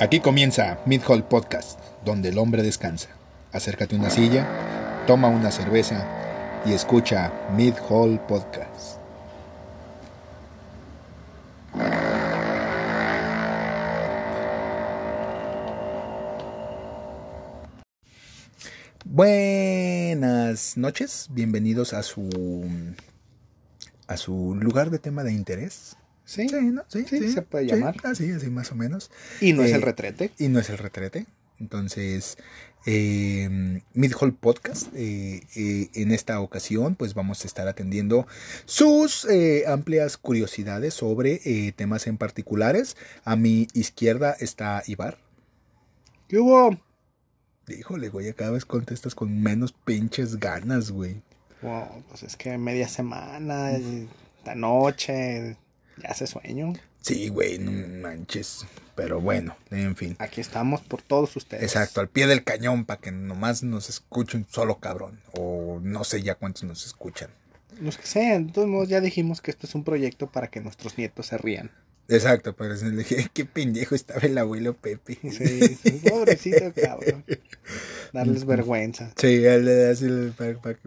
Aquí comienza Mid Hall Podcast, donde el hombre descansa. Acércate a una silla, toma una cerveza y escucha Mid Hall Podcast. Buenas noches, bienvenidos a su a su lugar de tema de interés. Sí, Sí, ¿no? Sí, Sí, se puede llamar. Así, así más o menos. Y no es Eh, el retrete. Y no es el retrete. Entonces, eh, Mid Hall Podcast, eh, eh, en esta ocasión, pues vamos a estar atendiendo sus eh, amplias curiosidades sobre eh, temas en particulares. A mi izquierda está Ibar. ¿Qué hubo? Híjole, güey, cada vez contestas con menos pinches ganas, güey. Wow, pues es que media semana, la noche, ya hace sueño. Sí, güey, no manches. Pero bueno, en fin. Aquí estamos por todos ustedes. Exacto, al pie del cañón para que nomás nos escuche un solo cabrón. O no sé ya cuántos nos escuchan. Los que sean, de todos modos ya dijimos que esto es un proyecto para que nuestros nietos se rían. Exacto, pero le dije, qué pendejo estaba el abuelo Pepe. Sí, pobrecito cabrón. Darles vergüenza. Sí,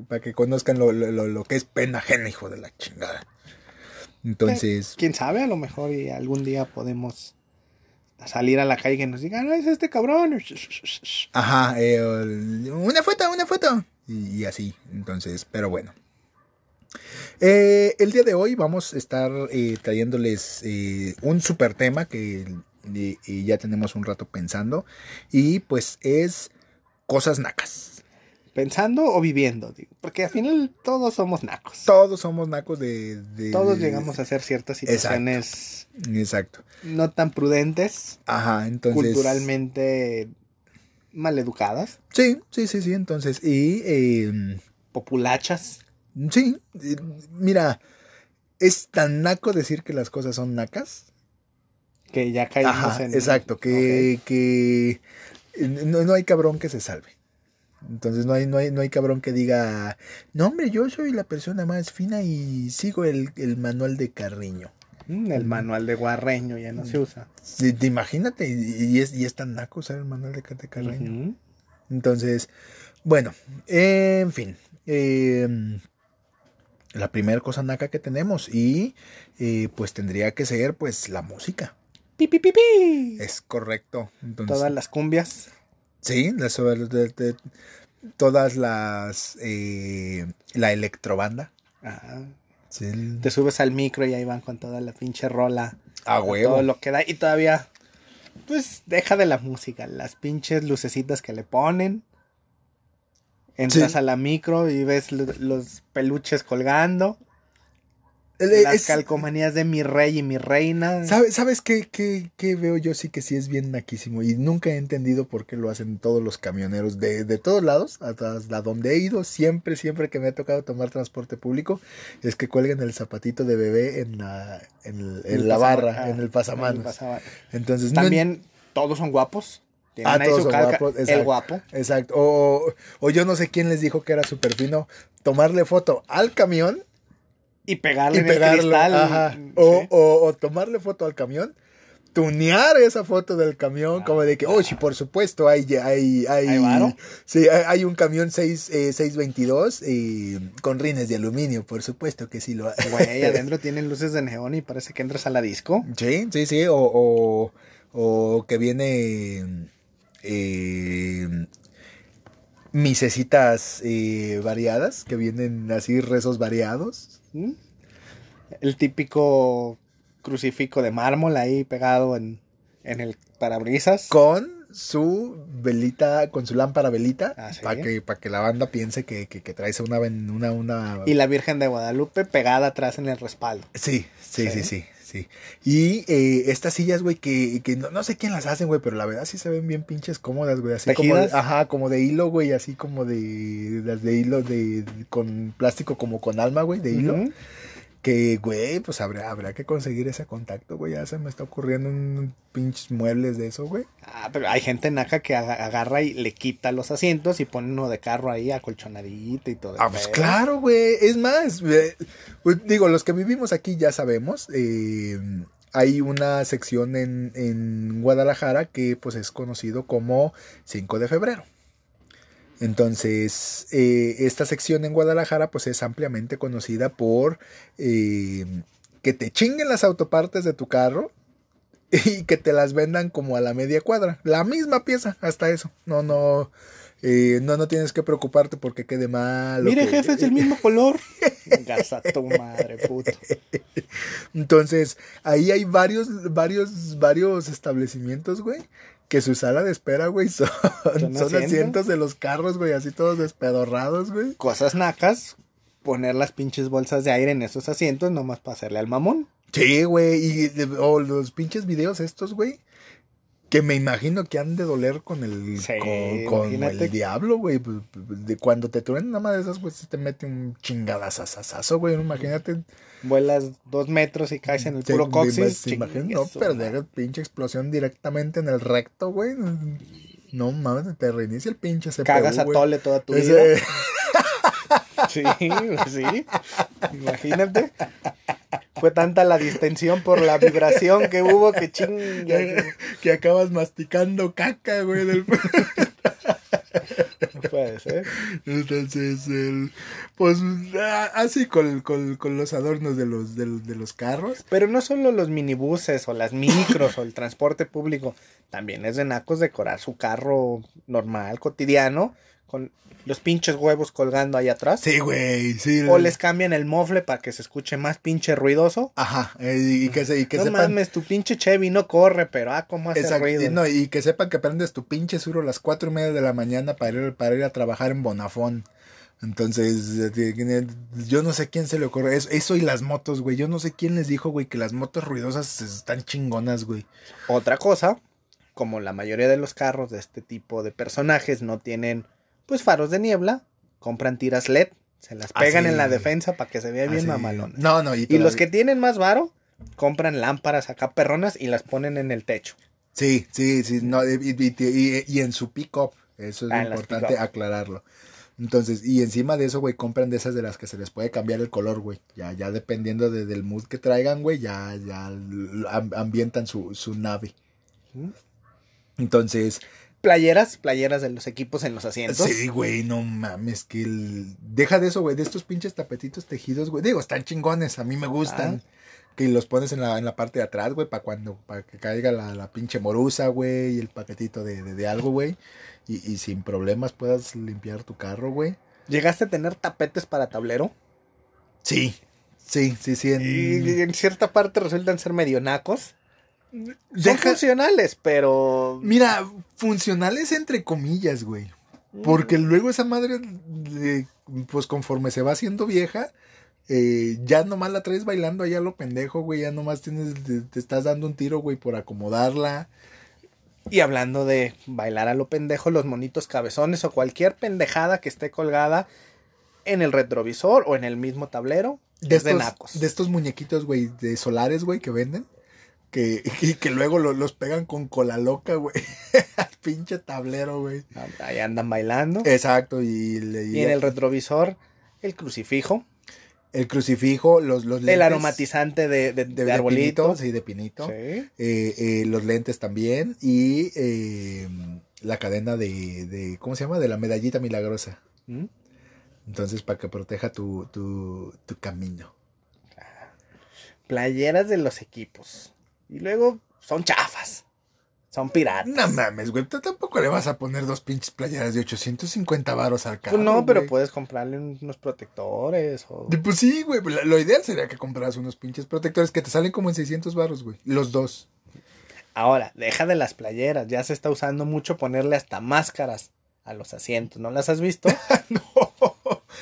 para que conozcan lo, lo- lo- lo que es pena ajena, hijo de la chingada. Entonces, Quién sabe, a lo mejor y algún día podemos salir a la calle y que nos digan, "Ah, es este cabrón. ajá, eh, una foto, una foto. Y, y así, entonces, pero bueno. Eh, el día de hoy vamos a estar eh, trayéndoles eh, un super tema que ya tenemos un rato pensando. Y pues es cosas nacas. Pensando o viviendo, digo, porque al final todos somos nacos. Todos somos nacos de... de- Todos llegamos a hacer ciertas situaciones Exacto. no tan prudentes, Ajá, entonces... culturalmente maleducadas, Sí, sí, sí, sí, entonces... Y... eh, populachas. sí, mira, es tan naco decir que las cosas son nacas. Que ya caímos Ajá, en. exacto, que, que no, no hay cabrón que se salve. Entonces no hay, no hay, no hay cabrón que diga, no hombre, yo soy la persona más fina y sigo el, el manual de Carriño. Mm, El manual de guarreño ya no se usa. Sí, te imagínate, y, es, y es tan naco usar el manual de, de Carreño. Entonces, bueno, en fin. eh, la primera cosa naca que tenemos y eh, pues tendría que ser pues la música. Pi, pi, pi, pi. Es correcto. Entonces, Todas las cumbias. Sí, las, de- de- todas las... eh, la electrobanda. Ajá. Sí, Te subes al micro y ahí van con toda la pinche rola. a Todo huevo. lo que da. Y todavía, pues, deja de la música. Las pinches lucecitas que le ponen. Entras Sí. a la micro y ves lo- los peluches colgando. Las es- calcomanías de mi rey y mi reina. ¿Sabe- ¿Sabes qué, qué, qué veo yo? Sí que sí es bien naquísimo y nunca he entendido por qué lo hacen todos los camioneros de, de todos lados, hasta a donde he ido, siempre, siempre que me ha tocado tomar transporte público, es que cuelgan el zapatito de bebé en la, en, el- en El la barra, ah, en el pasamanos. el. Entonces, no También todos son guapos. Ah, todos su son El guapo. Exacto. O, o yo no sé quién les dijo que era súper fino tomarle foto al camión Y pegarle y en el pegarlo. cristal. ajá. Sí. O, o- o tomarle foto al camión, tunear esa foto del camión, Ah, como de que, oh, sí, por supuesto, hay, hay, hay, ¿Hay varo? Sí, hay, hay un camión 6, eh, 622 eh, con rines de aluminio, por supuesto que sí lo hay. Güey, adentro tienen luces de neón y parece que entras a la disco. Sí, sí, sí, o, o, o que viene eh, misecitas eh, variadas, que vienen así rezos variados. ¿Mm? El típico crucifijo de mármol ahí pegado en, en el parabrisas. Con su velita, con su lámpara velita, Ah, ¿sí? para que, que la banda piense que, que, que traes una, una, una... Y la Virgen de Guadalupe pegada atrás en el respaldo. Sí, sí, sí, Sí. sí, sí. Y eh, estas sillas, güey, que, que no, no sé quién las hacen, güey, pero la verdad sí se ven bien pinches cómodas, güey. Así como, de- ¿Tejidas? ajá, como de hilo, güey, así como de, las de hilo de, con plástico como con alma, güey, de hilo. Que, güey, pues habrá, habrá que conseguir ese contacto, güey. Ya se me está ocurriendo un pinches muebles de eso, güey. Ah, pero hay gente naca que aga- agarra y le quita los asientos y pone uno de carro ahí acolchonadito y todo. Ah, pues pedo. claro, güey. Es más, pues, digo, los que vivimos aquí ya sabemos. eh, hay una sección en, en Guadalajara que pues es conocido como 5 de febrero. Entonces, eh, esta sección en Guadalajara pues es ampliamente conocida por eh, que te chinguen las autopartes de tu carro y que te las vendan como a la media cuadra. La misma pieza, hasta eso. No, no, eh, no, no tienes que preocuparte porque quede mal. Mire, que- jefe, es del mismo color. Gasa tu madre, puto. Entonces, ahí hay varios, varios, varios establecimientos, güey. Que su sala de espera, güey, son, ¿Son son asientos? de los carros, güey, así todos despedorrados, güey. Cosas nacas, poner las pinches bolsas de aire en esos asientos nomás para hacerle al mamón. Sí, güey, y o los pinches videos estos, güey. Que me imagino que han de doler con el, Sí, con, el diablo, güey. pues, De cuando te truenan una madre de esas, pues se te mete un chingadazazazo, güey. Imagínate. Vuelas dos metros y caes en el puro me- coxis. no, su pero madre. de pinche explosión directamente en el recto, güey. No mames, te reinicia el pinche CPU, Cagas a güey. tole toda tu Ese- vida. Sí, sí. Imagínate. Fue tanta la distensión por la vibración que hubo que chinga. que acabas masticando caca, güey. del- No puede ser. Entonces, el, pues ah, así con, con, con los adornos de los, de, de los carros. Pero no solo los minibuses o las micros o el transporte público. También es de nacos decorar su carro normal, cotidiano, con los pinches huevos colgando ahí atrás. Sí, güey, sí. O les cambian el mofle para que se escuche más pinche ruidoso. Ajá, eh, y que, se, y que no sepan... mames, tu pinche Chevy no corre, pero ah, cómo hace Exacto, ruido. y, no, y que sepan que prendes tu pinche suro a las cuatro y media de la mañana para ir, para ir a trabajar en Bonafón. Entonces, yo no sé quién se le ocurre. Eso, eso y las motos, güey. Yo no sé quién les dijo, güey, que las motos ruidosas están chingonas, güey. Otra cosa, como la mayoría de los carros de este tipo de personajes no tienen pues faros de niebla, compran tiras LED, se las Ah, pegan en la defensa para que se vea bien Así. mamalona. No, no, y, Y los que tienen más varo, compran lámparas acá perronas y las ponen en el techo. Sí, sí, sí, no, y, y- en su pick-up, eso es Ah, importante aclararlo. Entonces, y encima de eso, güey, compran de esas de las que se les puede cambiar el color, güey. Ya, ya dependiendo de- del mood que traigan, güey, ya, ya ambientan su, su nave. Entonces, Playeras, playeras de los equipos en los asientos. sí, güey, no mames, que el... Deja de eso, güey, de estos pinches tapetitos tejidos, güey. Digo, están chingones, a mí me gustan. Que los pones en la, en la parte de atrás, güey, para cuando, para que caiga la, la pinche morusa, güey, y el paquetito de, de, de algo, güey. Y, y sin problemas puedas limpiar tu carro, güey. ¿Llegaste a tener tapetes para tablero? Sí, sí, sí, sí. En... Y en cierta parte resultan ser medio nacos. Son Deja- funcionales, pero... Mira, funcionales entre comillas, güey. Porque luego esa madre, pues conforme se va haciendo vieja, eh, ya nomás la traes bailando allá lo pendejo, güey. Ya nomás tienes, te, te estás dando un tiro, güey, por acomodarla. Y hablando de bailar a lo pendejo, los monitos cabezones o cualquier pendejada que esté colgada en el retrovisor o en el mismo tablero, De de nacos. de estos muñequitos, güey, de solares, güey, que venden. Que, y que luego lo- los pegan con cola loca, güey. Al pinche tablero, güey. Ahí andan bailando. Exacto, y, le- y en el retrovisor, el crucifijo, el crucifijo, los, los el lentes aromatizante de, de, de, de de arbolito. pinito, sí, de pinito. Sí. Eh, eh, los lentes también y eh, la cadena de, de, ¿cómo se llama? De la medallita milagrosa. ¿Mm? Entonces, para que proteja tu, tu, tu camino. Playeras de los equipos. Y luego son chafas. Son piratas. No mames, güey, tú tampoco le vas a poner dos pinches playeras de 850 varos al carro. Pues no, pero güey. puedes comprarle unos protectores o... Pues sí, güey, lo, lo ideal sería que compraras unos pinches protectores que te salen como en 600 varos, güey. Los dos. Ahora, deja de las playeras. Ya se está usando mucho ponerle hasta máscaras a los asientos. ¿No las has visto? no.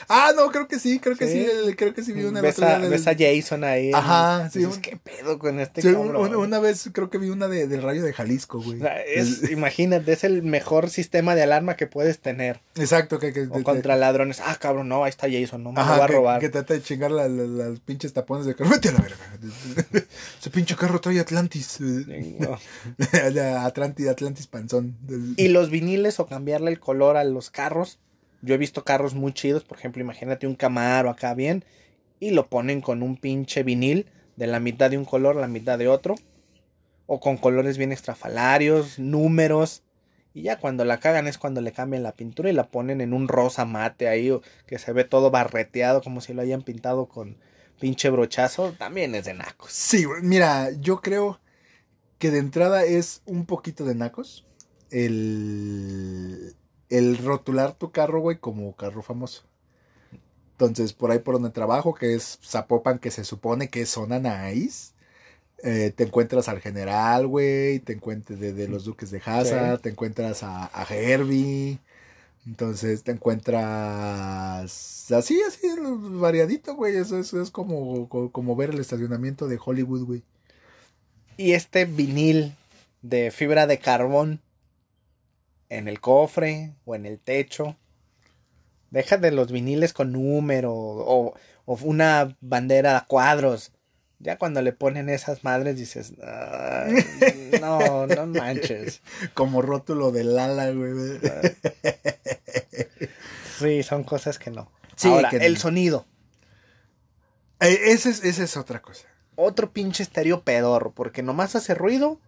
Ah, no, creo que sí, creo que sí, Sí. el- creo que sí vi una ves, a, de- ves a Jason ahí. Ajá, sí, un- ¿Qué pedo con este Sí, cabrón? una, una vez creo que vi una de, del rayo de Jalisco, güey. O sea, es, imagínate, es el mejor sistema de alarma que puedes tener. Exacto, que, que O contra ladrones. Ah, cabrón, no, ahí está Jason, no me lo va a robar. que trata de chingar la- la- las pinches tapones de carro. Vete a la verga. Ese pinche carro trae Atlantis. No. Atlantis, Atlantis panzón. Y los viniles o cambiarle el color a los carros. Yo he visto carros muy chidos, por ejemplo, imagínate un Camaro acá bien y lo ponen con un pinche vinil de la mitad de un color, la mitad de otro. O con colores bien extrafalarios, números. Y ya cuando la cagan es cuando le cambian la pintura y la ponen en un rosa mate ahí, que se ve todo barreteado como si lo hayan pintado con pinche brochazo. También es de nacos. Sí, mira, yo creo que de entrada es un poquito de nacos el, el rotular tu carro, güey, como carro famoso. Entonces, por ahí por donde trabajo, que es Zapopan, que se supone que es zona nice, eh, te encuentras al general, güey, te encuentras de, los duques de Hazard, te encuentras a, a Herbie, entonces te encuentras así, así, variadito, güey, eso, eso es como, como ver el estacionamiento de Hollywood, güey. Y este vinil de fibra de carbón en el cofre o en el techo. Deja de los viniles con número o, una bandera a cuadros. Ya cuando le ponen esas madres dices, no, no manches. Como rótulo del ala, güey. sí, son cosas que no. Ahora, el sonido. Eh, esa es, esa es otra cosa otro pinche estéreo pedorro, porque nomás hace ruido,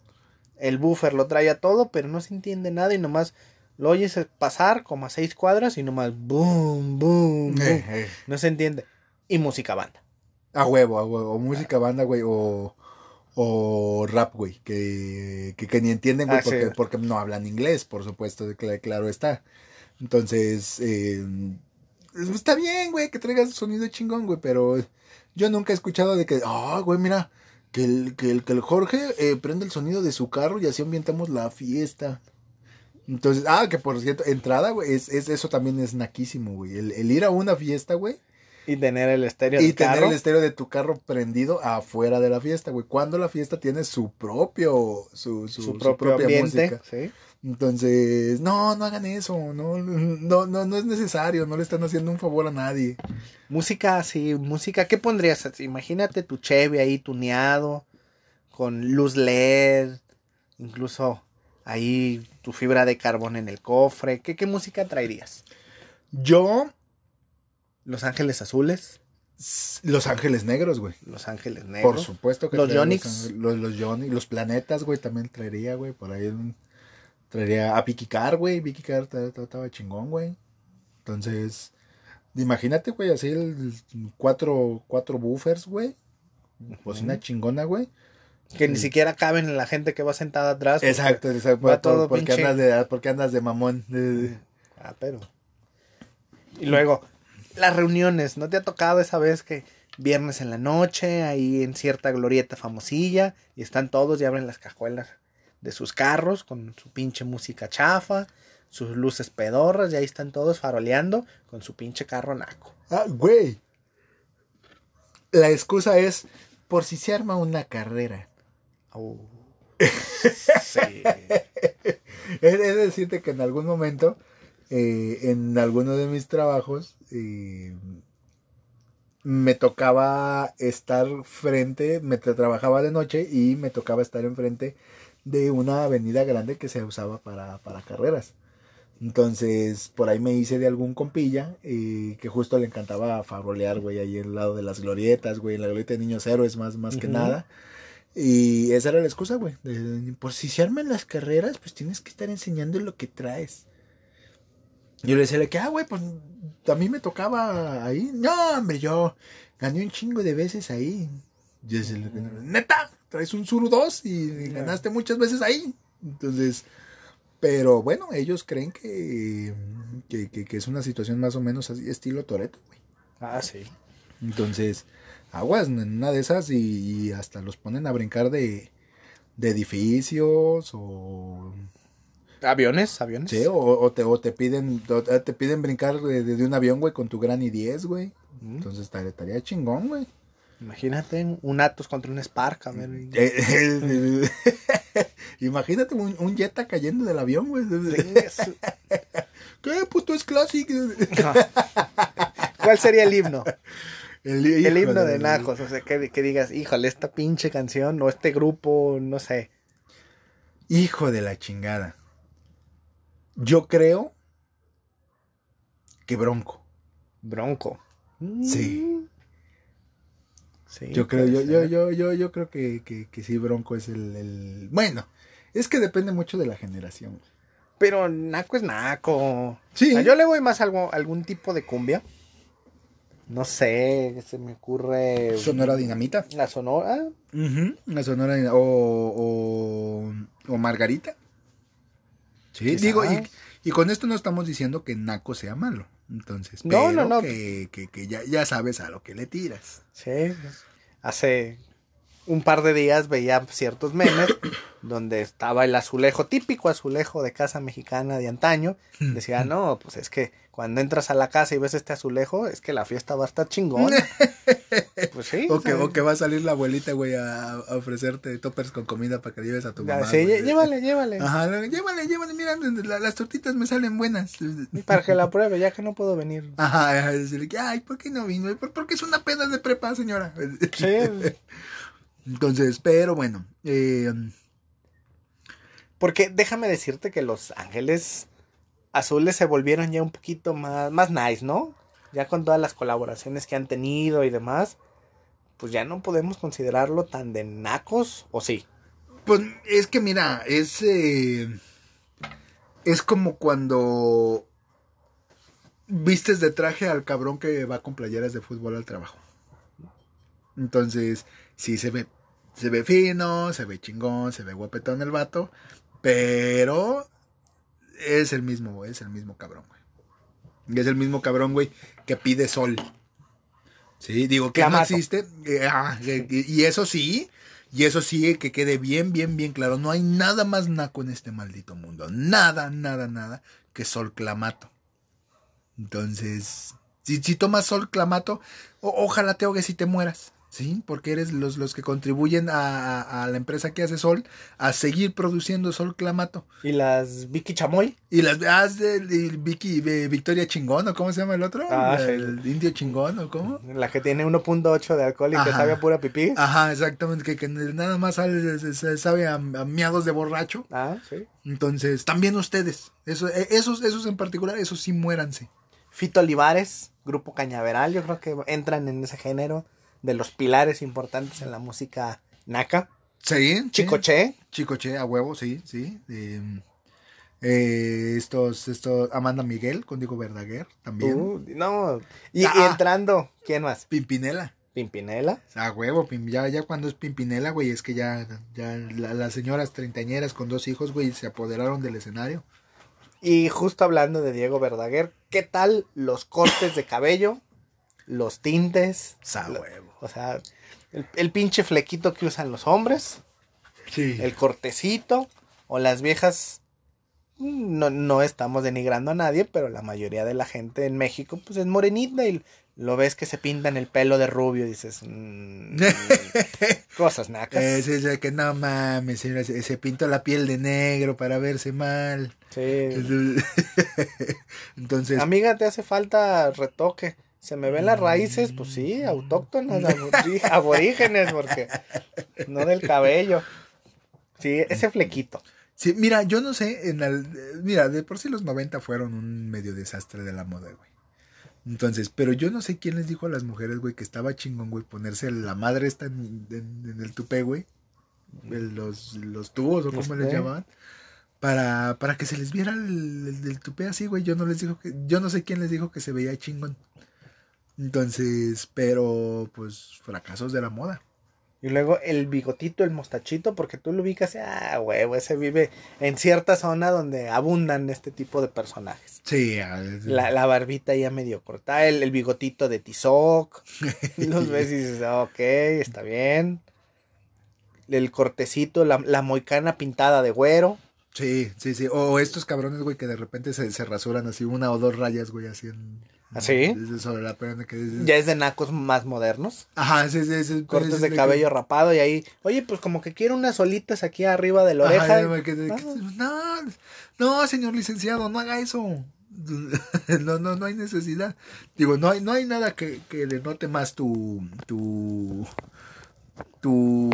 el buffer lo trae a todo, pero no se entiende nada y nomás lo oyes pasar como a seis cuadras y nomás boom, boom, boom. Eh, eh. No se entiende. Y música banda. A huevo, a huevo. O música banda, güey, o, o rap, güey, que, que, ni entienden, güey, ah, porque, porque, no hablan inglés, por supuesto, claro está. Entonces, eh, está bien, güey, que traigas sonido chingón, güey, pero yo nunca he escuchado de que, ah, güey, mira, que el, que el, que el Jorge eh, prende el sonido de su carro y así ambientamos la fiesta. Entonces, ah, que por cierto, entrada, güey, es, es, eso también es naquísimo, güey. El, el ir a una fiesta, güey. Y tener el estéreo Y tener el estéreo de tu carro prendido afuera de la fiesta, güey. Cuando la fiesta tiene su propio, su, su, propio propia música. ¿sí? Entonces, no, no hagan eso, no, no, no, no es necesario, no le están haciendo un favor a nadie. Música, sí, música, ¿qué pondrías? Imagínate tu Chevy ahí tuneado, con luz LED, incluso ahí tu fibra de carbón en el cofre, ¿qué, qué música traerías? Yo... Los Ángeles Azules. Los Ángeles Negros, güey. Los Ángeles Negros. Por supuesto que los Yonix. Los, los, los planetas, güey, también traería, güey, por ahí un Traería a Vicky Car, güey. Vicky Car estaba chingón, güey. Entonces, imagínate, güey, así el cuatro, cuatro buffers, güey. Bocina chingona, güey. Que ni siquiera caben en la gente que va sentada atrás. Exacto, exacto. Va todo porque, andas de, porque andas de mamón. Ah, pero. Y luego, las reuniones. ¿No te ha tocado esa vez que viernes en la noche, ahí en cierta glorieta famosilla, y están todos y abren las cajuelas de sus carros con su pinche música chafa, sus luces pedorras, y ahí están todos faroleando con su pinche carro naco. Ah, güey. La excusa es por si se arma una carrera. Oh. sí. es, decirte que en algún momento, eh, en alguno de mis trabajos, eh, me tocaba estar frente, me trabajaba de noche y me tocaba estar enfrente de una avenida grande que se usaba para, para carreras. Entonces, por ahí me hice de algún compilla eh, que justo le encantaba farolear, güey, ahí al lado de las glorietas, güey, en la glorieta de niños héroes más, más que nada. Y esa era la excusa, güey. por si se arman las carreras, pues tienes que estar enseñando lo que traes. Yo le decía que, ah, güey, pues a mí me tocaba ahí. No, hombre, yo gané un chingo de veces ahí. Yo decía, neta, traes un Suru 2 y ganaste muchas veces ahí. Entonces, pero bueno, ellos creen que, que, es una situación más o menos así, estilo Toreto, güey. Ah, sí. Entonces, aguas en una de esas y, hasta los ponen a brincar de, de edificios o... ¿Aviones? ¿Aviones? Sí, o, te, o te piden te piden brincar de, un avión, güey, con tu gran I-10, güey. Entonces estaría chingón, güey. Imagínate un Atos contra un Spark, a ver. Eh, imagínate un, un, Jetta cayendo del avión, güey. ¿Qué puto es clásico? ¿Cuál sería el himno? El, himno de Najos, o sea, que, que, digas, híjole, esta pinche canción o este grupo, no sé. Hijo de la chingada. Yo creo que Bronco. Bronco. Sí. Sí, Yo creo, yo, yo, yo, yo, yo creo que, que, que sí, Bronco es el, el- Bueno, es que depende mucho de la generación. Pero naco es naco. Sí. O sea, yo le voy más a algo, algún tipo de cumbia. No sé, se me ocurre. Sonora Dinamita. La sonora. La Sonora Dinamita. O, o, o Margarita. Sí, Quizás. digo, y, y con esto no estamos diciendo que Naco sea malo. Entonces, No, pero no, no. que, que, que ya, ya sabes a lo que le tiras. Sí. Hace un par de días veía ciertos memes donde estaba el azulejo, típico azulejo de casa mexicana de antaño. Decía, no, pues es que cuando entras a la casa y ves este azulejo, es que la fiesta va a estar chingona. pues sí. O que, o que va a salir la abuelita, güey, a, a ofrecerte toppers con comida para que lleves a tu mamá. Sí, güey. llévale, llévale. Ajá, llévale, llévale, mira, la- las tortitas me salen buenas. Para que la pruebe, ya que no puedo venir. Ajá, decirle que, ay, ¿por qué no vino? ¿Por- Porque es una pena de prepa, señora. Sí. Entonces, pero bueno, eh, Porque déjame decirte que los ángeles azules se volvieron ya un poquito más, más nice, ¿no? Ya con todas las colaboraciones que han tenido y demás, pues ya no podemos considerarlo tan de nacos, ¿o sí? pues es que mira, es, eh, es como cuando vistes de traje al cabrón que va con playeras de fútbol al trabajo. Entonces, sí se ve, se ve fino, se ve chingón, se ve guapetón el vato, pero es el mismo, es el mismo cabrón, güey. Y es el mismo cabrón, güey, que pide sol. Sí, digo que no existe. eh, ah, eh, y eso sí, y eso sí, que quede bien, bien, bien claro. No hay nada más naco en este maldito mundo. Nada, nada, nada que sol clamato. Entonces, si, si tomas sol clamato, o- ojalá te ahogues y te mueras. ¿Sí? Porque eres los, los que contribuyen a, la empresa que hace sol a seguir produciendo sol clamato. ¿Y las Vicky Chamoy? Y las de Vicky, de Victoria Chingón, ¿o cómo se llama el otro? Ah, sí. el Indio Chingón, ¿o cómo? La que tiene 1.8 de alcohol y que Ajá. sabe a pura pipí. Ajá, exactamente, que, que nada más sabe a, a miados de borracho. Ah, sí. Entonces, también ustedes, eso, eh, esos, esos en particular, esos sí muéranse. Fito Olivares, Grupo Cañaveral, yo creo que entran en ese género de los pilares importantes en la música naca. Sí, sí. Chicoche, Chicoche, a huevo, sí, sí. Eh, eh, estos, estos, Amanda Miguel con Diego Verdaguer también. Uh, no. Y, y Ah. entrando, ¿quién más? Pimpinela. Pimpinela. A huevo, ya, ya cuando es Pimpinela, güey, es que ya, ya la- las señoras treintañeras con dos hijos, güey, se apoderaron del escenario. Y justo hablando de Diego Verdaguer, ¿qué tal los cortes de cabello? Los tintes. Lo- huevo. O sea, el, el pinche flequito que usan los hombres, Sí. el cortecito, o las viejas. mm, No, no estamos denigrando a nadie, pero la mayoría de la gente en México, pues es morenita y lo ves que se pintan el pelo de rubio y dices. mm, cosas nacas. Es, es que no mames, señora, se, se pintó la piel de negro para verse mal. Sí. Entonces, Amiga, te hace falta retoque. Se me ven las raíces, pues sí, autóctonas, abori- aborígenes, porque no del cabello. Sí, ese flequito. sí, mira, yo no sé, en mira, de por sí los 90 fueron un medio desastre de la moda, güey. Entonces, pero yo no sé quién les dijo a las mujeres, güey, que estaba chingón, güey, ponerse la madre esta en, en- en el tupé, güey. Los, los tubos, o como les llamaban. Para, para que se les viera el, el, el tupé así, güey. Yo no les dijo que, yo no sé quién les dijo que se veía chingón. Entonces, pero, pues, fracasos de la moda. Y luego el bigotito, el mostachito, porque tú lo ubicas, ah, huevo, ese vive en cierta zona donde abundan este tipo de personajes. Sí, La, la barbita ya medio cortada, el, el bigotito de Tizoc. Los ves y dices, ah, ok, está bien. El cortecito, la, la moicana pintada de güero. Sí, sí, sí. O estos cabrones, güey, que de repente se, se rasuran así una o dos rayas, güey, así en... ¿Ah, sí? desde Sobre la pierna que dices- Ya es de nacos más modernos. Ajá, sí, sí, sí. Cortes de cabello rapado y ahí, oye, pues como que quiero unas olitas aquí arriba de la Ajá, oreja. güey, que- que- Ah. no, no, señor licenciado, no haga eso. No, no, no hay necesidad. Digo, no hay, no hay nada que, que denote más tu, tu, tu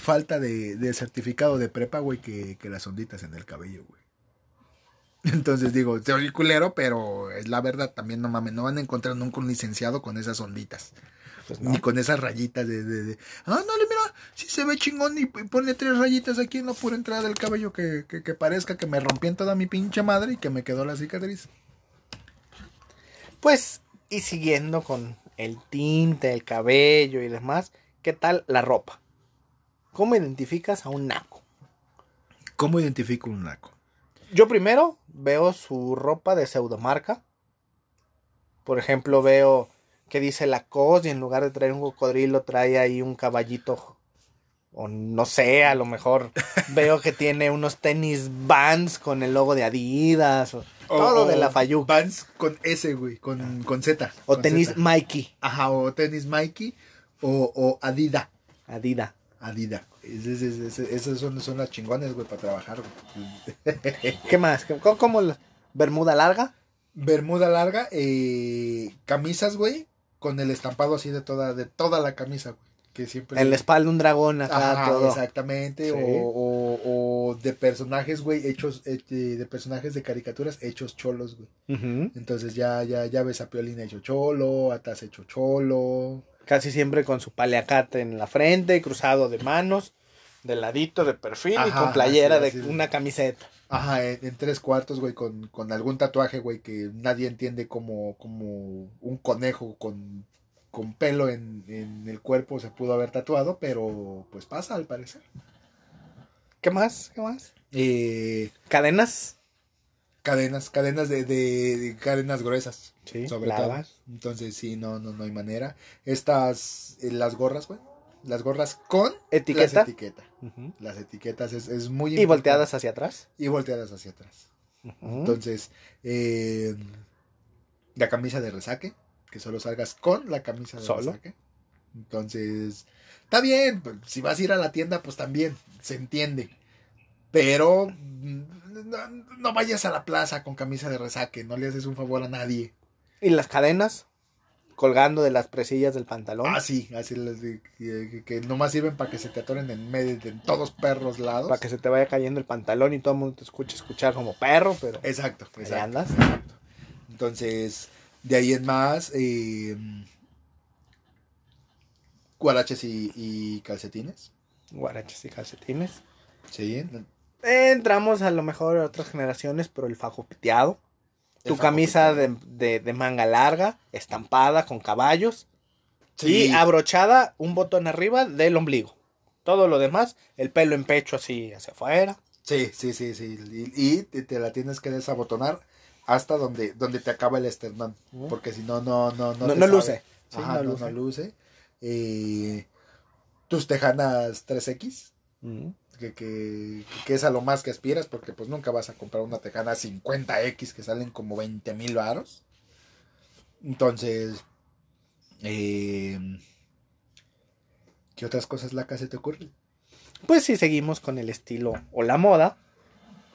falta de, de certificado de prepa, güey, que, que las onditas en el cabello, güey. Entonces digo, soy culero, pero es la verdad, también no mames, no van a encontrar nunca un licenciado con esas onditas. Pues no. Ni con esas rayitas de, de, de, ah, no, mira, si se ve chingón y, y pone tres rayitas aquí en la pura entrada del cabello que, que, que parezca que me rompí en toda mi pinche madre y que me quedó la cicatriz. Pues, y siguiendo con el tinte, el cabello y demás, ¿qué tal la ropa? ¿Cómo identificas a un naco? ¿Cómo identifico un naco? Yo primero veo su ropa de pseudomarca. Por ejemplo, veo que dice Lacoste y en lugar de traer un cocodrilo trae ahí un caballito. O no sé, a lo mejor veo que tiene unos tenis Vans con el logo de Adidas. O, todo de la Fayú. Vans con S, güey, con, con Z. O con tenis Z. Mikey. Ajá, o tenis Mikey o, o Adida. Adidas. Adida. Es- es- es- es- esas son, son las chingones, güey, para trabajar, güey. ¿Qué más? ¿Cómo, cómo la- Bermuda larga? Bermuda larga, eh, camisas, güey, con el estampado así de toda, de toda la camisa, güey. Que siempre. En la espalda un dragón acá todo. exactamente. O, o, o de personajes, güey, hechos, eh, de personajes de caricaturas hechos cholos, güey. Entonces ya, ya, ya ves a Piolín hecho cholo, Atas hecho cholo. Casi siempre con su paliacate en la frente, cruzado de manos, de ladito, de perfil y con playera de una camiseta. Ajá, en, en tres cuartos, güey, con, con algún tatuaje, güey, que nadie entiende como, como un conejo con, con pelo en, en el cuerpo se pudo haber tatuado, pero pues pasa al parecer. ¿Qué más? ¿Qué más? Eh, Cadenas. Cadenas, cadenas de, de- de cadenas gruesas, Sí, sobre todo. Entonces sí, no, no, no hay manera. Estas, eh, las gorras, güey, las gorras con Etiqueta. las etiquetas. Ujú. Las etiquetas es, es muy Y importante. volteadas hacia atrás. Y volteadas hacia atrás. Entonces, eh, la camisa de resaque, que solo salgas con la camisa de Solo. resaque. Entonces, está bien, pues, si vas a ir a la tienda, pues también, se entiende. Pero mm, no, no vayas a la plaza con camisa de resaque, no le haces un favor a nadie. Y las cadenas colgando de las presillas del pantalón. Así, así, las de- que, que nomás sirven para que se te atoren en medio de en todos perros lados. Para que se te vaya cayendo el pantalón y todo el mundo te escuche escuchar como perro, pero Exacto, ahí exacto. andas. Entonces, de ahí en más, eh, guaraches y, y calcetines. Guaraches y calcetines. Sí. Entramos a lo mejor a otras generaciones, pero el fajo piteado. El Tu fajo camisa de, piteado. de- de manga larga, estampada con caballos. Sí. Y abrochada un botón arriba del ombligo. Todo lo demás, el pelo en pecho así hacia afuera. Sí, sí, sí, sí. Y, y te, la tienes que desabotonar hasta donde, donde te acaba el esternón. Porque si no, no, no, no. No, luce. Sí, Ajá, no no, luce. no luce. Eh, tus tejanas 3X. Ujú. Que, que, que es a lo más que aspiras, porque pues nunca vas a comprar una tejana 50X que salen como 20 mil varos. Entonces, eh, ¿qué otras cosas lacas se te ocurren? Pues si seguimos con el estilo o la moda,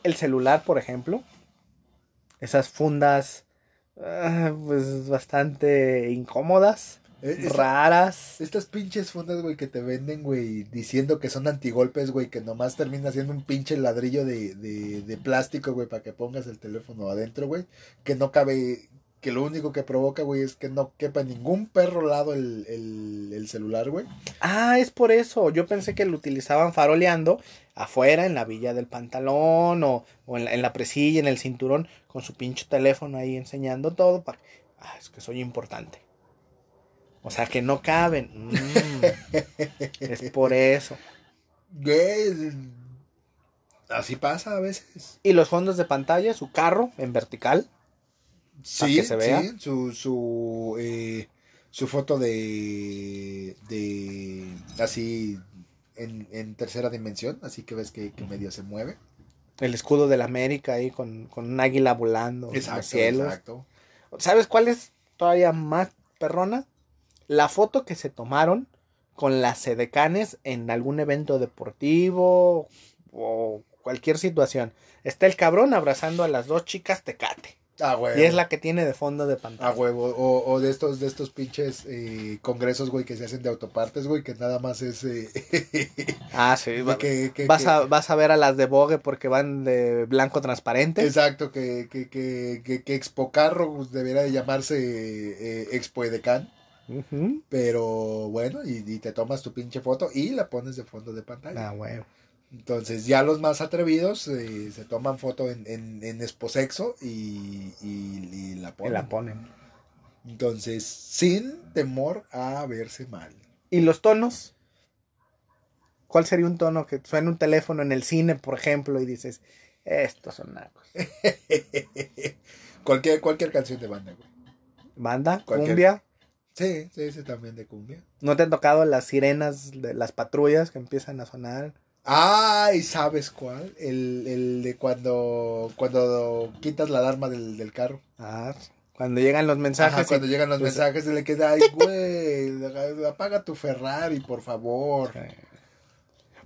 el celular, por ejemplo, esas fundas ah, pues bastante incómodas, Eh, esta- raras. estas pinches fundas, güey, que te venden, güey, diciendo que son antigolpes, güey, que nomás termina siendo un pinche ladrillo de, de, de plástico, güey, para que pongas el teléfono adentro, güey, que no cabe, que lo único que provoca, güey, es que no quepa en ningún perro lado el, el, el celular, güey. Ah, es por eso. Yo pensé que lo utilizaban faroleando afuera en la villa del pantalón o, o en, la, en la presilla, en el cinturón, con su pinche teléfono ahí enseñando todo. Para... Ah, es que soy importante. O sea, que no caben. Mm, es por eso. Así pasa a veces. Y los fondos de pantalla, su carro en vertical. Sí, que se vea. sí, su, su, eh, su foto de, de, así, en, en tercera dimensión, así que ves que, que medio se mueve. El escudo de la América ahí con, con un águila volando en Exacto, los cielos. exacto. ¿Sabes cuál es todavía más perrona? La foto que se tomaron con las sedecanes en algún evento deportivo o cualquier situación. Está el cabrón abrazando a las dos chicas tecate. A huevo. Y es la que tiene de fondo de A pantalla. huevo. O, o de estos, de estos pinches eh, congresos, güey, que se hacen de autopartes, güey, que nada más es eh, Ah, sí. que, que- vas, que- a, vas a ver a las de Vogue porque van de blanco transparente. Exacto, que, que, que, que, que Expo Carro pues, debería de llamarse eh, Expo Edecán. Pero bueno, y, y te tomas tu pinche foto y la pones de fondo de pantalla. Ah, huevo. Entonces ya los más atrevidos eh, se toman foto en, en, en esposexo y, y, y la Y ponen. la ponen. Entonces, sin temor a verse mal. ¿Y los tonos? ¿Cuál sería un tono que suena un teléfono en el cine, por ejemplo, y dices, estos son nacos? cualquier, cualquier canción de banda, güey. ¿Banda? ¿Cumbia? Sí, sí, sí, también de cumbia. ¿No te han tocado las sirenas de las patrullas que empiezan a sonar? Ay, ¿sabes cuál? El, el de cuando, cuando quitas la alarma del, del carro. Ah, cuando llegan los mensajes. Ajá, y- cuando llegan los pues- mensajes se le queda, ay, güey, apaga tu Ferrari, por favor.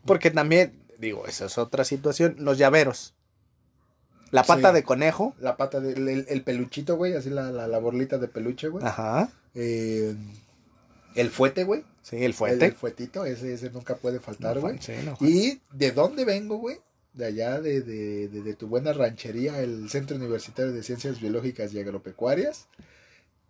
Porque también, digo, esa es otra situación. Los llaveros. La pata Sí. de conejo. La pata del el, el peluchito, güey, así la, la, la borlita de peluche, güey. Ajá. Eh, el fuete, güey. Sí, el El, fuete. el fuetito, ese, ese nunca puede faltar, güey. Sí, no. ¿Y de dónde vengo, güey? De allá, de, de, de, de tu buena ranchería, el Centro Universitario de Ciencias Biológicas y Agropecuarias.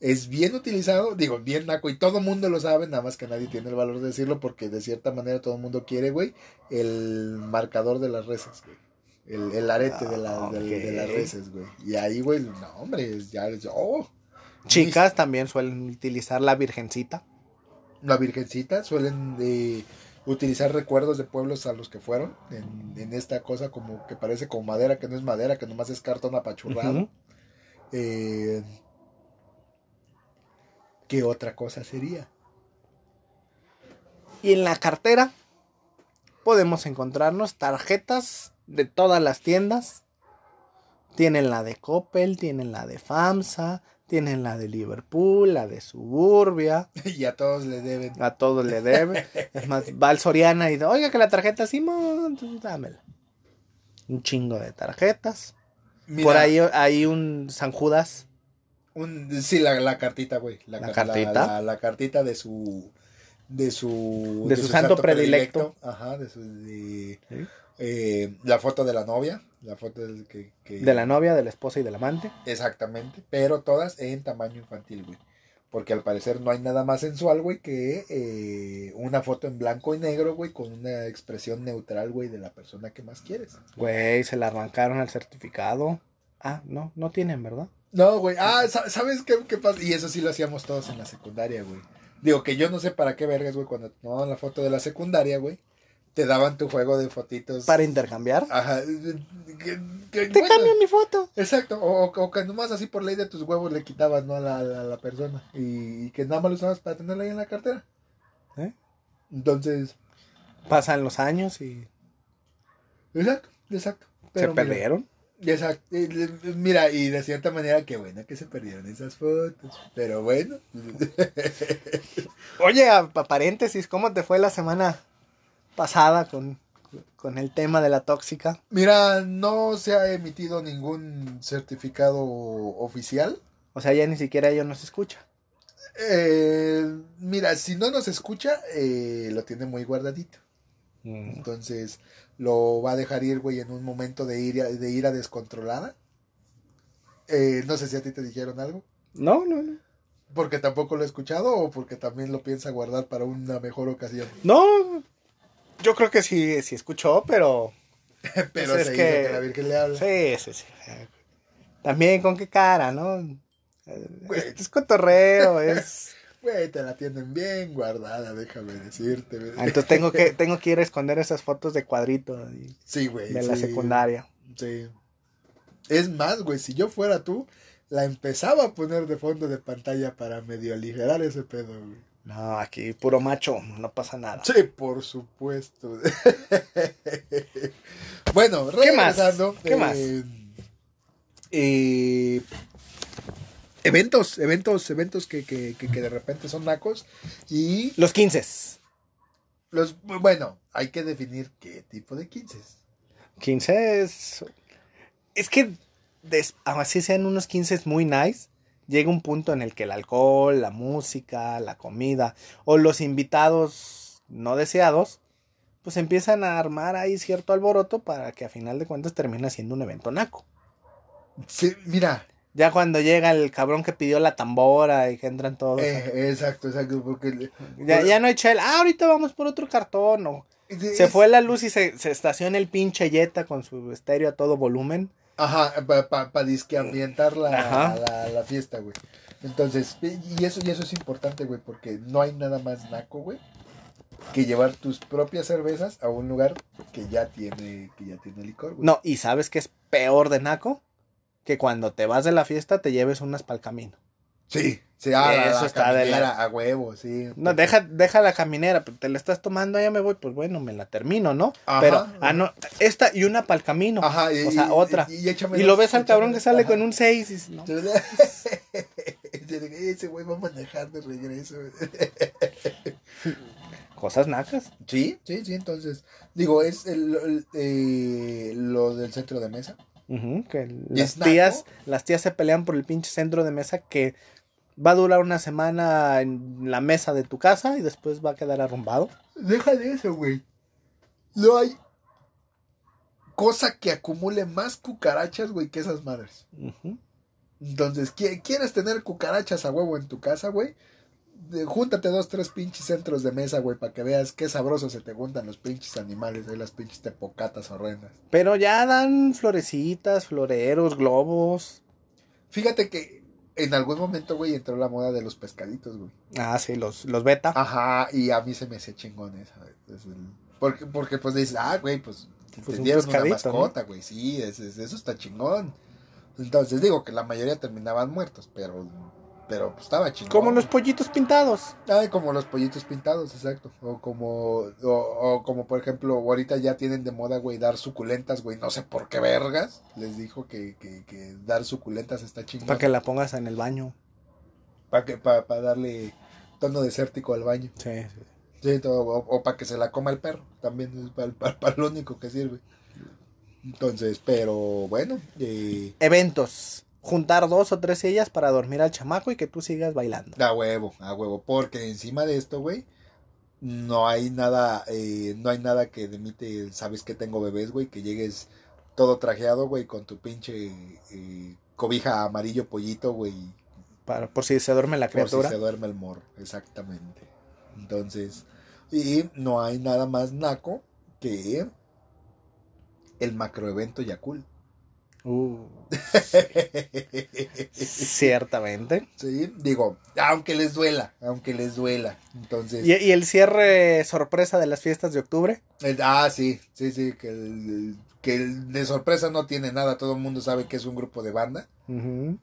Es bien utilizado, digo, bien naco, y todo mundo lo sabe, nada más que nadie tiene el valor de decirlo, porque de cierta manera todo el mundo quiere, güey, el marcador de las reses, güey. El, el arete de, la, Ah, de las reses, güey. Y ahí, güey, no, hombre, ya oh, Chicas también suelen utilizar la virgencita. la virgencita, suelen eh, utilizar recuerdos de pueblos a los que fueron, en, en esta cosa como que parece como madera, que no es madera, que nomás es cartón apachurrado. Eh, ¿Qué otra cosa sería? Y en la cartera podemos encontrarnos tarjetas de todas las tiendas. Tienen la de Coppel, tienen la de FAMSA, tienen la de Liverpool, la de Suburbia. y a todos le deben. A todos le deben. Es más, va al Soriana y dice, oiga que la tarjeta Simón, dámela. Un chingo de tarjetas. Mira, Por ahí hay un San Judas. un- sí, la, la cartita, güey. La, La ca- cartita. La, la cartita de su. De su. De su santo predilecto. Ajá, de su. de- ¿sí? Eh, la foto de la novia. La foto del que, que- De la novia, de la esposa y del amante. Exactamente, pero todas en tamaño infantil, güey. Porque al parecer no hay nada más sensual, güey, que eh, una foto en blanco y negro, güey, con una expresión neutral, güey, de la persona que más quieres. Güey, se la arrancaron al certificado. Ah, no, no tienen, ¿verdad? No, güey, ah, sa- ¿sabes qué, qué pasa? Y eso sí lo hacíamos todos en la secundaria, güey. Digo que yo no sé para qué vergas, güey, cuando tomaban la foto de la secundaria, güey, te daban tu juego de fotitos. Para intercambiar. Ajá. que- que- Te bueno, cambio mi foto. Exacto, o, o que nomás así por ley de tus huevos le quitabas, ¿no? A la, a la, la persona. Y, y que nada más lo usabas para tenerla ahí en la cartera. ¿Eh? Entonces, Pasan los años y exacto, exacto. se mira, perdieron. Exacto. eh, Mira, y de cierta manera, qué buena que se perdieron esas fotos. Pero bueno. Oye, a, a paréntesis, ¿cómo te fue la semana pasada con, con el tema de la tóxica? Mira, no se ha emitido ningún certificado oficial. O sea, ya ni siquiera ella nos escucha. Eh, mira, si no nos escucha, eh, lo tiene muy guardadito. Mm. Entonces lo va a dejar ir, güey, en un momento de ira, de ira descontrolada. Eh, no sé si a ti te dijeron algo. No, no, no. Porque tampoco lo he escuchado o porque también lo piensa guardar para una mejor ocasión. No, yo creo que sí, sí escuchó, pero... Pero Pues es que- la Virgen le habla. Sí, sí, sí. También con qué cara, ¿no? Es, es cotorreo, es... Güey, te la tienen bien guardada, déjame decirte. Ah, Entonces tengo que, tengo que ir a esconder esas fotos de cuadrito de, Sí, güey. de la secundaria. Sí. Es más, güey, si yo fuera tú, la empezaba a poner de fondo de pantalla para medio aligerar ese pedo, güey. No, aquí puro macho, no pasa nada. Sí, por supuesto. bueno, ¿Qué más? regresando. ¿Qué más? eh, eventos, eventos, eventos que, que, que, que de repente son nacos. Y Los 15. los, bueno, hay que definir qué tipo de 15. 15 es... Es que, des- así sean unos 15 muy nice, llega un punto en el que el alcohol, la música, la comida o los invitados no deseados, pues empiezan a armar ahí cierto alboroto para que a final de cuentas termine siendo un evento naco. Sí, mira, Ya cuando llega el cabrón que pidió la tambora y que entran todos. Eh, exacto, exacto, porque... ya, ya no hay chel. Ah, ahorita vamos por otro cartón. o- Se fue la luz y se, se estaciona el pinche Jetta con su estéreo a todo volumen. Ajá, para pa, pa disque ambientar la, Ajá. la, la fiesta, güey. Entonces, y eso, y eso es importante, güey, porque no hay nada más naco, güey, que llevar tus propias cervezas a un lugar que ya tiene, que ya tiene licor, güey. No, y ¿sabes qué es peor de naco? Que cuando te vas de la fiesta te lleves unas para el camino. Sí, sí, ah, la, Eso la está de la- a huevo, sí. No, deja, deja la caminera, te la estás tomando, ya me voy, pues bueno, me la termino, ¿no? Ajá, pero, ah, no, esta y una para el camino. Ajá, y, o sea, y- otra. Y, lo ves al cabrón que sale ajá. con un 6 y dices, no. Ese güey va a manejar de regreso. Cosas nacas. Sí, sí, sí, entonces, digo, es el, el, eh, lo del centro de mesa. Ujú, que ¿Y las naco? tías, las tías se pelean por el pinche centro de mesa que va a durar una semana en la mesa de tu casa y después va a quedar arrumbado. Deja de eso, güey. No hay cosa que acumule más cucarachas, güey, que esas madres. Ujú. Entonces, ¿qui- ¿quieres tener cucarachas a huevo en tu casa, güey? Júntate dos, tres pinches centros de mesa, güey, para que veas qué sabroso se te juntan los pinches animales, ahí las pinches tepocatas horrendas. Pero ya dan florecitas, floreros, globos. Fíjate que en algún momento, güey, entró la moda de los pescaditos, güey. Ah, sí, los, los beta. Ajá, y a mí se me hacía chingón esa. Porque, porque pues dices, ah, güey, pues, Pues te dieron una mascota, güey, sí, es- es- eso está chingón. Entonces digo que la mayoría terminaban muertos, pero, pero pues, estaba chingón. Como los pollitos pintados. Ay, como los pollitos pintados, exacto. O como, o, o como por ejemplo, ahorita ya tienen de moda, güey, dar suculentas, güey, no sé por qué vergas. Les dijo que, que, que dar suculentas está chingón. Para que la pongas en el baño. Para que, para, darle tono desértico al baño. Sí, sí. Sí, todo, o, para que se la coma el perro, también es para, para lo único que sirve. Entonces, pero bueno, eh, Eventos. Juntar dos o tres sillas para dormir al chamaco y que tú sigas bailando. a huevo, a huevo, porque encima de esto, güey, no hay nada, eh, no hay nada que demite, sabes que tengo bebés, güey, que llegues todo trajeado, güey, con tu pinche eh, cobija amarillo pollito, güey, Para, por si se duerme la por si criatura. se duerme el morro, exactamente. Entonces, y no hay nada más naco que el macroevento Yakul. Uh, ciertamente. sí, digo, aunque les duela, aunque les duela. Entonces, ¿Y, y el cierre sorpresa de las fiestas de octubre? ah, sí, sí, sí, que, el- que el de sorpresa no tiene nada, todo el mundo sabe que es un grupo de banda,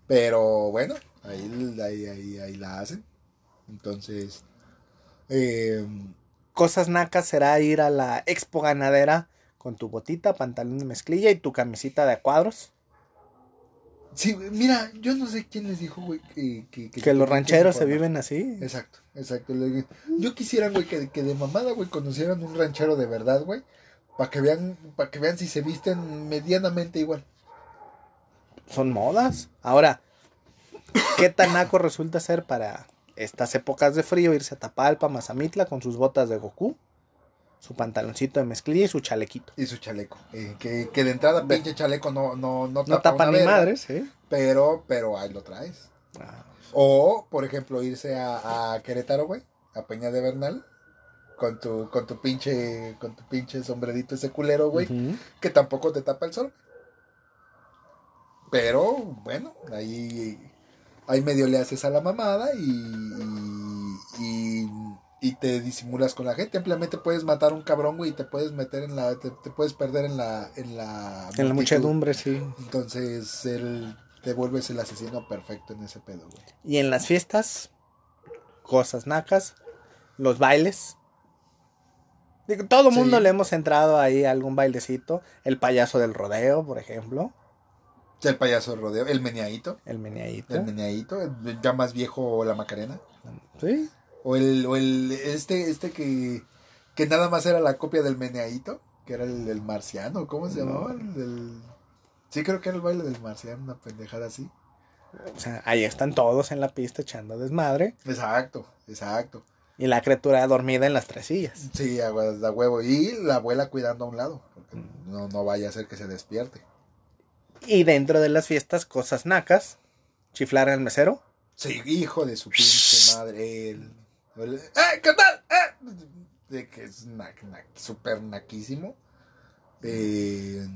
pero bueno, ahí, ahí, ahí, ahí la hacen. Entonces, eh, Cosas nacas será ir a la expo ganadera con tu botita, pantalón de mezclilla y tu camisita de a cuadros. Sí, güey, mira, yo no sé quién les dijo, güey, que, que, Que los rancheros se viven así. Exacto, exacto. Yo quisiera, güey, que, que de mamada, güey, conocieran un ranchero de verdad, güey, para que vean, para que vean si se visten medianamente igual. Son modas. Ahora, ¿qué tan naco resulta ser para estas épocas de frío irse a Tapalpa, Mazamitla con sus botas de Goku, su pantaloncito de mezclilla y su chalequito? Y su chaleco. eh, que, que de entrada, pinche chaleco no, no, no tapa, No tapa ni verga, madres, ¿eh? Pero, pero ahí lo traes. Ah, O, por ejemplo, irse a, a Querétaro, güey, a Peña de Bernal, con tu, con tu pinche, con tu pinche sombrerito ese culero, güey, que tampoco te tapa el sol. Pero, bueno, ahí, ahí medio le haces a la mamada y, y, y, y te disimulas con la gente. Ampliamente puedes matar a un cabrón, güey, y te puedes meter en la, te, te puedes perder en la, en la, En la muchedumbre, sí. Entonces, el, te vuelves el asesino perfecto en ese pedo, güey. Y en las fiestas, cosas nacas, los bailes. Digo, todo mundo Sí. le hemos entrado ahí a algún bailecito. El payaso del rodeo, por ejemplo. El payaso del rodeo, el meneadito, El meneadito. el meneadito, el ya más viejo la Macarena. Sí. O el, o el este, este que, que nada más era la copia del meneadito, que era el del marciano, ¿cómo se No. llamaba? El del- Sí, creo que era el baile del marciano, una pendejada así. O sea, ahí están todos en la pista echando desmadre. Exacto, exacto. Y la criatura dormida en las tres sillas. Sí, a, hue- a huevo. Y la abuela cuidando a un lado, porque no, no vaya a ser que se despierte. Y dentro de las fiestas, cosas nacas. chiflar al mesero. Sí, hijo de su pinche madre. El- ¡Eh, qué tal! ¡Eh! De que es na- na- súper naquísimo. Eh,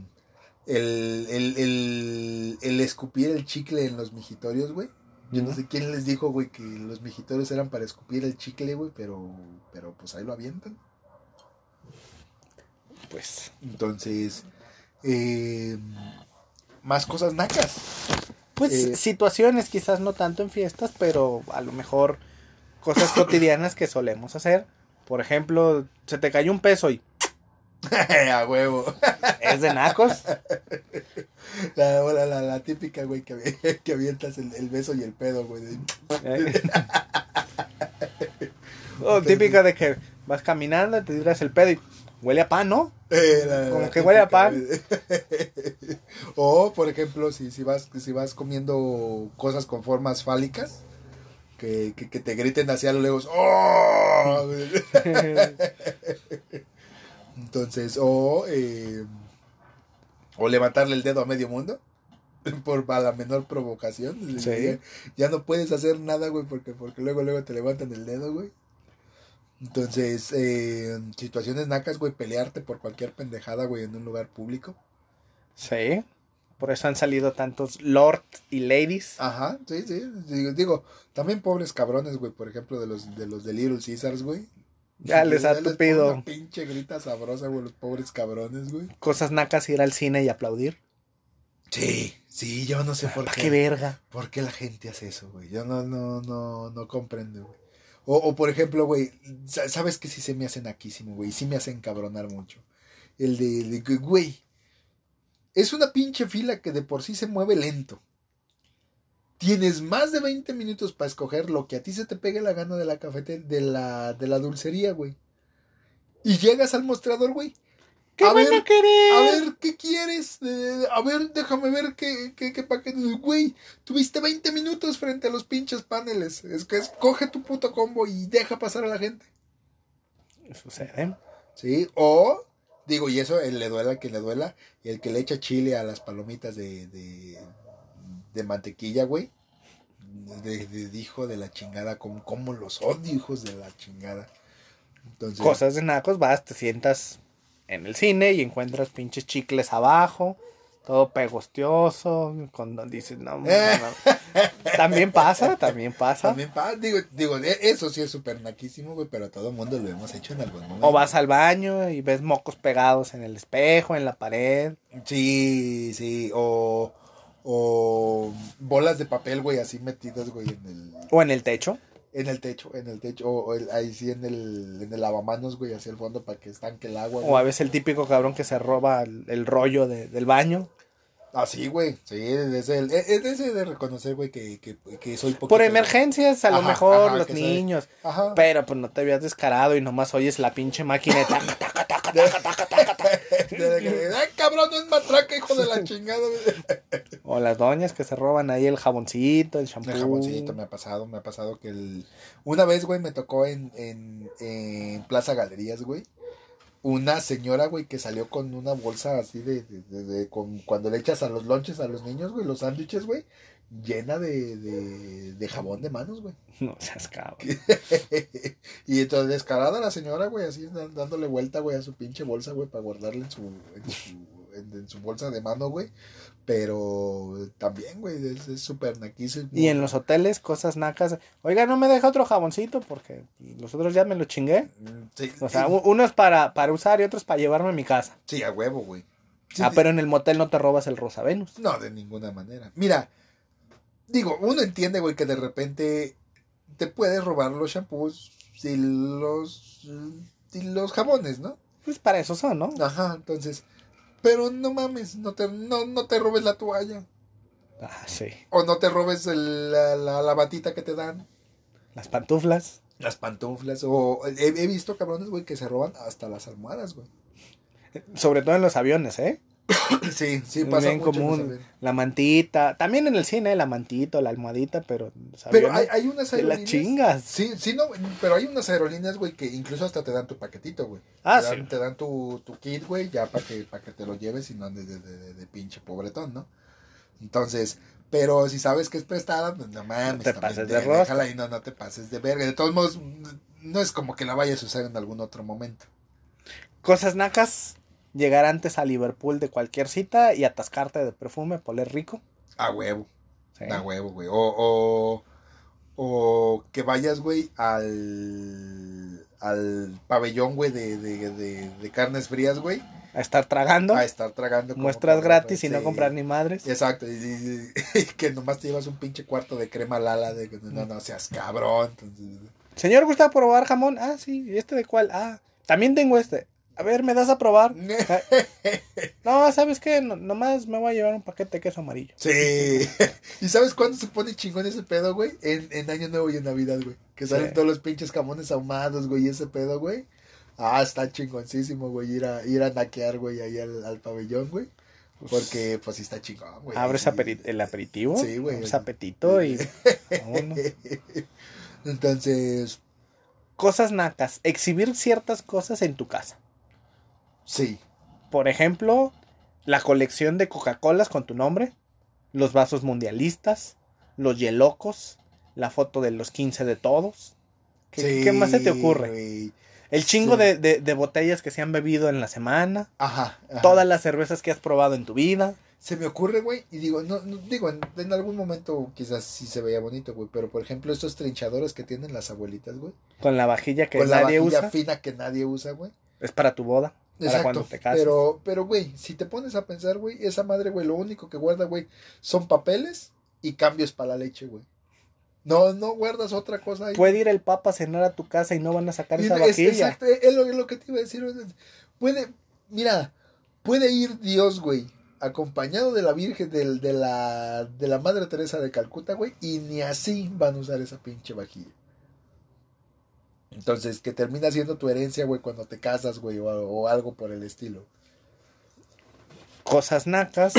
el, el, el, el escupir el chicle en los mijitorios, güey. Yo no sé quién les dijo, güey, que los mijitorios eran para escupir el chicle, güey, pero, pero pues ahí lo avientan. Pues. Entonces, eh, más cosas nacas. Pues Eh, situaciones, quizás no tanto en fiestas, pero a lo mejor cosas cotidianas que solemos hacer. Por ejemplo, se te cayó un peso y A huevo. es de nacos. La, la, la, la típica, güey, que, que avientas el, el beso y el pedo, güey. de- ¿eh? o típica de que vas caminando, te tiras el pedo y huele a pan, ¿no? Eh, la- Como la que huele a pan. o, por ejemplo, si, si, vas, si vas comiendo cosas con formas fálicas, que, que, que te griten hacia lo lejos. ¡Oh! Entonces, o, eh, o levantarle el dedo a medio mundo. Por a la menor provocación. Sí. Ya, ya no puedes hacer nada, güey, porque, porque luego, luego te levantan el dedo, güey. Entonces, eh, situaciones nacas, güey, pelearte por cualquier pendejada, güey, en un lugar público. Sí. Por eso han salido tantos lord y ladies. Ajá, sí, sí. Digo, digo, también pobres cabrones, güey, por ejemplo, de los de los de Little Caesars, güey. Ya les ha tupido. Una pinche grita sabrosa, güey, los pobres cabrones, güey. Cosas nacas ir al cine y aplaudir. Sí, sí, yo no sé por ¿Para qué. qué verga? ¿Por qué la gente hace eso, güey? Yo no, no, no, no comprendo, güey. O, o por ejemplo, güey, sa- sabes que sí se me hace naquísimo, güey, sí me hace encabronar mucho. El de, güey, es una pinche fila que de por sí se mueve lento. Tienes más de 20 minutos para escoger lo que a ti se te pegue la gana de la cafete, de la, de la dulcería, güey. Y llegas al mostrador, güey. ¿Qué A van ver, a querer? A ver, ¿qué quieres? Eh, a ver, déjame ver qué, qué, qué paquete. Güey, tuviste 20 minutos frente a los pinches paneles. Es que escoge tu puto combo y deja pasar a la gente. Sucede. ¿Sí? O, digo, y eso, le duela a quien le duela. Y el que le echa chile a las palomitas de, de, de mantequilla, güey. De, de, de hijo de la chingada. Como, como los odio, hijos de la chingada. Entonces, Cosas de nacos, vas, te sientas en el cine y encuentras pinches chicles abajo, todo pegostioso, cuando dices, no, no, no. También pasa, también pasa. También pa- digo, digo, e- eso sí es súper naquísimo, güey, pero todo el mundo lo hemos hecho en algún momento. O vas al baño y ves mocos pegados en el espejo, en la pared. Sí, sí, o, o bolas de papel, güey, así metidas, güey, en el, O en el techo. en el techo, en el techo, o, o el- ahí sí en el, en el lavamanos, güey, hacia el fondo para que estanque el agua. O a veces el típico cabrón que se roba el, el rollo de- del baño. Así, güey, sí, es el, es es ese de reconocer, güey, que, que, que soy poquito. Por emergencias, a lo Ajá, mejor, ajá, los niños. Ajá. Pero pues no te habías descarado y nomás oyes la pinche máquina de taca, taca, taca, De- taca, taca, taca, taca. de- de- Ay, cabrón, no es matraca, hijo de la chingada. O las doñas que se roban ahí el jaboncito, el shampoo. El jaboncito me ha pasado, me ha pasado que el... Una vez, güey, me tocó en, en, en Plaza Galerías, güey. Una señora, güey, que salió con una bolsa así de, de, de- de- con, cuando le echas a los lonches a los niños, güey, los sándwiches, güey, llena de, de, jabón de manos, güey. No seas cabrón. y entonces descarada la señora, güey, así dándole vuelta, güey, a su pinche bolsa, güey, para guardarla en su, en su, en, en su bolsa de mano, güey. Pero también, güey, es súper naquísimo. Y en los hoteles, cosas nacas. Oiga, no me deja otro jaboncito porque los otros ya me lo chingué. Mm, Sí, O sea, sí, u- uno es para, para usar y otro es para llevarme a mi casa. sí, a huevo, güey. Sí, ah, pero en el motel no te robas el Rosa Venus. No, de ninguna manera. Mira, digo, uno entiende, güey, que de repente te puedes robar los shampoos y los, y los jabones, ¿no? Pues para eso son, ¿no? Ajá, entonces, pero no mames, no te, no, no te robes la toalla. Ah, sí. O no te robes el- la, la, la batita que te dan. Las pantuflas. Las pantuflas. O he, he visto cabrones, güey, que se roban hasta las almohadas, güey. Sobre todo en los aviones, ¿eh? Sí, sí, pasa bien mucho. común. La mantita. También en el cine, la mantita la almohadita, pero Pero hay, hay unas te las aerolíneas. chingas. Sí, sí, no, pero hay unas aerolíneas, güey, que incluso hasta te dan tu paquetito, güey. Ah, te dan, sí. Te dan tu, tu kit, güey, ya para que, para que te lo lleves y no andes de, de, de- de pinche pobretón, ¿no? Entonces, pero si sabes que es prestada, pues no mames. te pases de- rosca. déjala y no, no te pases de verga. De todos modos, no es como que la vayas a usar en algún otro momento. Cosas nacas, llegar antes a Liverpool de cualquier cita y atascarte de perfume, poler rico. A huevo, Sí. a huevo, güey. O, o, o que vayas, güey, al, al pabellón, güey, de, de, de, de carnes frías, güey. A estar tragando, A estar tragando. muestras gratis y no comprar ni madres. Exacto, y, y- y que nomás te llevas un pinche cuarto de crema lala, de que no, no seas cabrón. Entonces, Señor, ¿gusta probar jamón? Ah, sí. ¿Y este de cuál? Ah, también tengo este. A ver, ¿me das a probar? No, ¿sabes qué? No- nomás me voy a llevar un paquete de queso amarillo. Sí. ¿Y sabes cuándo se pone chingón ese pedo, güey? En, en Año Nuevo y en Navidad, güey. Que salen Sí. todos los pinches jamones ahumados, güey, y ese pedo, güey. Ah, está chingoncísimo, güey, ir a, ir a naquear, güey, ahí al, al pabellón, güey. Porque, pues, sí está chingón, güey. Abres Sí. el aperitivo, Sí, güey. abres apetito y... vámonos. Entonces, Cosas nacas. Exhibir ciertas cosas en tu casa. Sí. Por ejemplo, la colección de Coca-Colas con tu nombre, los vasos mundialistas, los yelocos, la foto de los 15 de todos. ¿Qué, Sí, qué más se te ocurre? El chingo Sí. de, de- de botellas que se han bebido en la semana, Ajá. ajá. todas las cervezas que has probado en tu vida. Se me ocurre, güey, y digo, no, no- digo, en, en algún momento quizás sí se veía bonito, güey, pero por ejemplo estos trinchadores que tienen las abuelitas, güey, Con la vajilla que con la vajilla usa. fina que nadie usa, güey. Es para tu boda. Exacto, te pero, pero, güey, si te pones a pensar, güey, esa madre, güey, lo único que guarda, güey, son papeles y cambios para la leche, güey. No, no guardas otra cosa ahí. Puede ir el papa a cenar a tu casa y no van a sacar Y esa es- exacto, es lo, es lo que te iba a decir. güey. Puede, mira, puede ir Dios, güey, acompañado de la Virgen, del- de, la, de la Madre Teresa de Calcuta, güey, y ni así van a usar esa pinche vajilla. Entonces, que termina siendo tu herencia, güey, cuando te casas, güey, o, o algo por el estilo. Cosas nacas.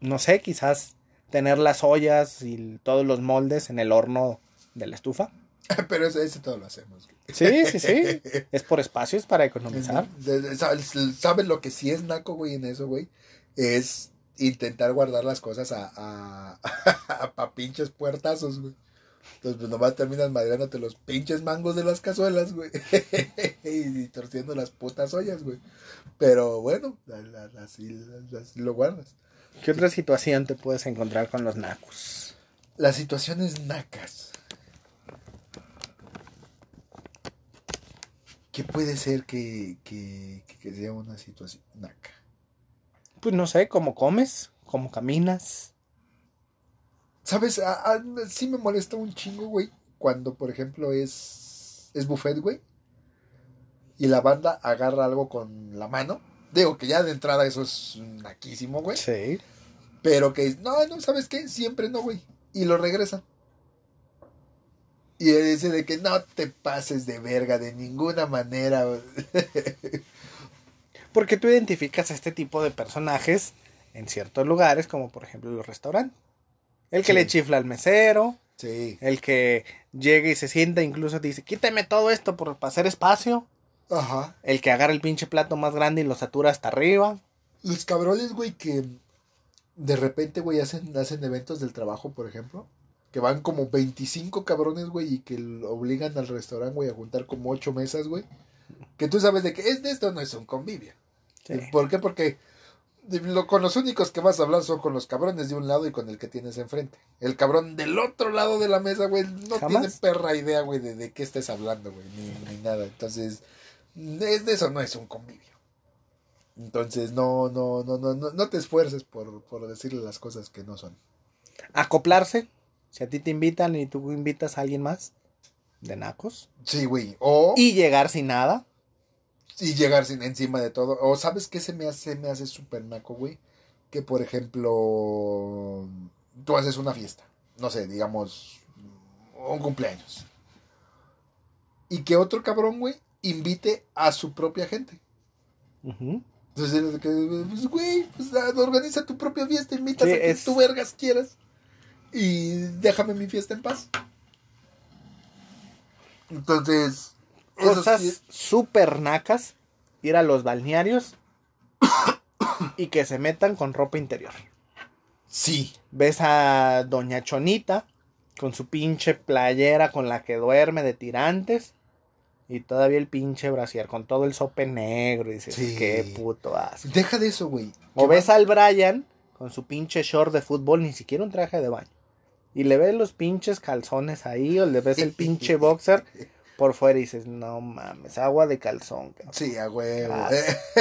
no sé, quizás tener las ollas y todos los moldes en el horno de la estufa. Pero eso, todo lo hacemos. Sí, sí, sí. Es por espacios para economizar. ¿Sabes, lo que sí es naco, güey, en eso, güey? Es intentar guardar las cosas a, a, a, pa' pinches puertazos, güey. Entonces, pues nomás terminas madreándote los pinches mangos de las cazuelas, güey. y torciendo las putas ollas, güey. Pero bueno, así, así lo guardas. ¿Qué otra situación te puedes encontrar con los nacos? Las situaciones nacas. ¿Qué puede ser que, que, que- que sea una situación naca? Pues no sé, cómo comes, cómo caminas. ¿Sabes? A- a- sí me molesta un chingo, güey. Cuando, por ejemplo, es, es buffet, güey. Y la banda agarra algo con la mano. Digo que ya de entrada eso es naquísimo, güey. Sí. Pero que, no, no, ¿sabes qué? Siempre no, güey. Y lo regresan. Y ese de que no te pases de verga de ninguna manera. Porque tú identificas a este tipo de personajes en ciertos lugares, como por ejemplo los restaurantes. El que Sí. le chifla al mesero, Sí. el que llega y se sienta, incluso dice, quítame todo esto por, para hacer espacio. Ajá. El que agarra el pinche plato más grande y lo satura hasta arriba. Los cabrones, güey, que de repente, güey, hacen, hacen eventos del trabajo, por ejemplo. Que van como 25 cabrones, güey, y que lo obligan al restaurante, güey, a juntar como 8 mesas, güey. Que tú sabes de que es de esto, no es un convivio. Sí. ¿Por qué? Porque lo- con los únicos que vas a hablar son con los cabrones de un lado y con el que tienes enfrente. El cabrón del otro lado de la mesa, güey, no Jamás. tiene perra idea, güey, de, de qué estés hablando, güey, ni, ni nada. Entonces, es de eso no es un convivio. Entonces, no, no, no, no, no, no te esfuerces por, por decirle las cosas que no son. Acoplarse. Si a ti te invitan y tú invitas a alguien más de nacos. Sí, güey. O Y llegar sin nada. Y llegar sin encima de todo. O sabes qué se me hace, me hace súper naco, güey. Que por ejemplo, tú haces una fiesta. No sé, digamos, un cumpleaños. Y que otro cabrón, güey, invite a su propia gente. Entonces, pues, güey, pues, organiza tu propia fiesta, invitas Sí, a quien es- tú vergas quieras. Y déjame mi fiesta en paz. Entonces, Cosas sí- súper nacas. Ir a los balnearios. y que se metan con ropa interior. Sí. Ves a Doña Chonita con su pinche playera con la que duerme de tirantes. Y todavía el pinche brasier con todo el sope negro. Y dices, Sí. qué puto asco. Deja de eso, güey. O ves va- al Brian con su pinche short de fútbol, ni siquiera un traje de baño. Y le ves los pinches calzones ahí, o le ves el pinche boxer por fuera y dices, no mames, agua de calzón, cabrón. Sí, a huevo. Ah,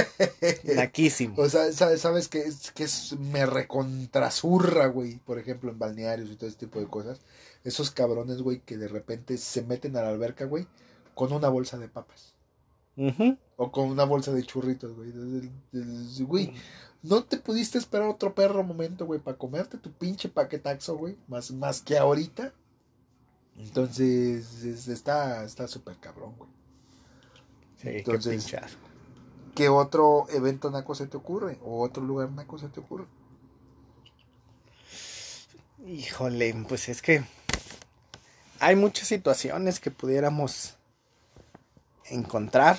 Naquísimo. o sea, sabes, sabes que, es, que es, me recontrasurra, güey. Por ejemplo, en balnearios y todo ese tipo de cosas. Esos cabrones, güey, que de repente se meten a la alberca, güey, con una bolsa de papas. O con una bolsa de churritos, güey. Güey, no te pudiste esperar otro perro momento, güey, para comerte tu pinche paquetaxo, güey. Más, más que ahorita. Entonces, es- está está súper cabrón, güey. Sí, Entonces- qué. ¿Qué otro evento naco se te ocurre? ¿O otro lugar naco se te ocurre? Híjole, pues es que hay muchas situaciones que pudiéramos encontrar.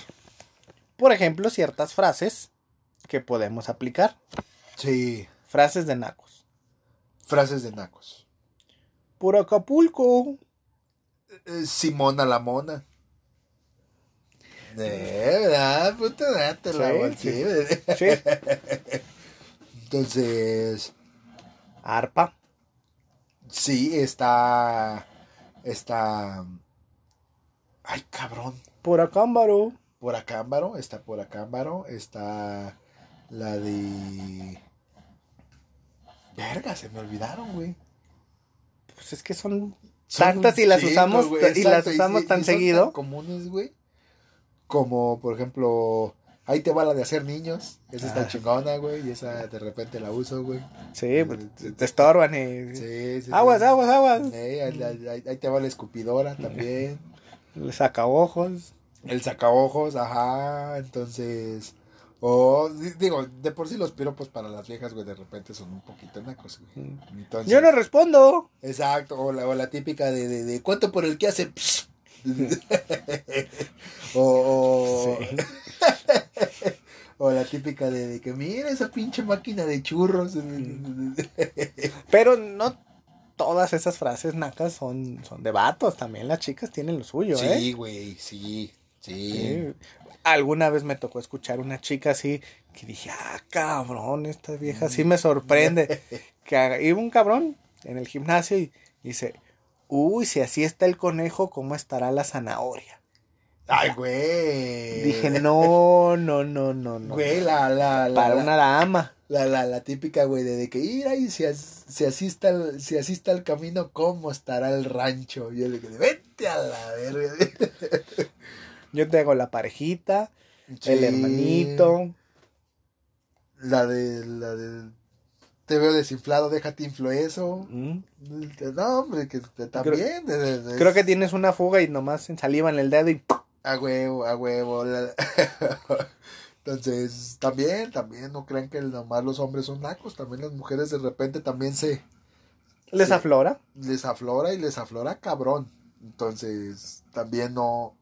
Por ejemplo, ciertas frases que podemos aplicar. Sí. Frases de nacos. Frases de nacos. Por Acapulco. Eh, Simona la mona. De verdad, puta, date la Sí, bolsita. Sí. Entonces, Arpa. sí, está. Está. Ay, cabrón. Por Acámbaro. Por Acámbaro, está por Acámbaro, está la de. Verga, se me olvidaron, güey. Pues es que Son tantas y las usamos y las usamos y- tan y son seguido. comunes, güey. Como, por ejemplo, ahí te va la de hacer niños. Esa está Ah. chingona, güey. Y esa de repente la uso, güey. Sí, pues, te estorban y... Sí, sí, Aguas, sí. aguas, aguas. Eh, ahí, ahí- ahí- te va la escupidora también. Le saca ojos. El sacaojos, ajá. Entonces. O, di- digo, de por sí los piropos para las viejas, güey, de repente son un poquito nacos, güey. Entonces, Yo no respondo. Exacto, o la, o la típica de, de, de ¿cuánto por el que hace? O, o, la típica de, de que mira esa pinche máquina de churros. Pero no todas esas frases nacas son, son de vatos. También las chicas tienen lo suyo, ¿eh? sí, güey, sí, sí. Alguna vez me tocó escuchar una chica así que dije, ah, cabrón, esta vieja sí me sorprende. que iba un cabrón en el gimnasio y dice, uy, si así está el conejo, ¿cómo estará la zanahoria? Ay, güey. Dije, no, no, no, no, no. Güey, la, la, la, Para la, una dama. la, la, la típica, güey, de, de que, si, as- si, así está el, si así está el camino, ¿cómo estará el rancho? Y yo le dije, vete a la verga. Yo te hago la parejita, el hermanito. La de, la de, te veo desinflado, déjate inflo eso. Mm. No, hombre, que también. eh, Creo que tienes una fuga y nomás saliva en el dedo y A huevo, a huevo. Entonces, también, también, no crean que nomás los hombres son nacos, también las mujeres de repente también se les aflora. les aflora y les aflora cabrón. Entonces, también no,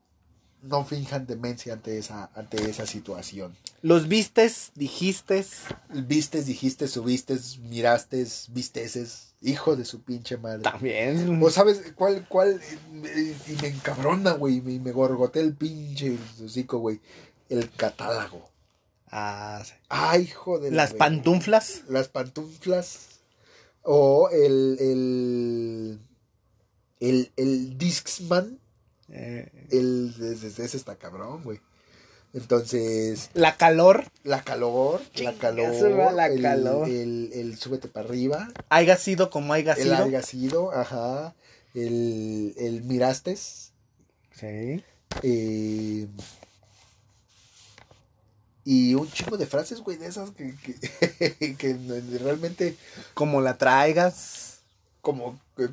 no finjan demencia ante esa, ante esa situación. Los vistes, dijistes. Vistes, dijiste, subiste, miraste, visteces, hijo de su pinche madre. También. ¿O sabes cuál, cuál? Y me encabrona, güey, y me, gorgotea el pinche hocico, güey. El catálogo. Ah, sí. Ay, hijo de la Las verga. pantuflas. Las pantuflas. O el, el, el, el Discman. Eh, El, ese, ese está cabrón, güey. Entonces, la calor. la calor, la calor, la el, calor. El, el súbete para arriba, Haya sido como haya el sido. algacido, ajá, el, el mirastes, Sí. eh, y un chingo de frases, güey, de esas que, que, que realmente Como la traigas. como, que-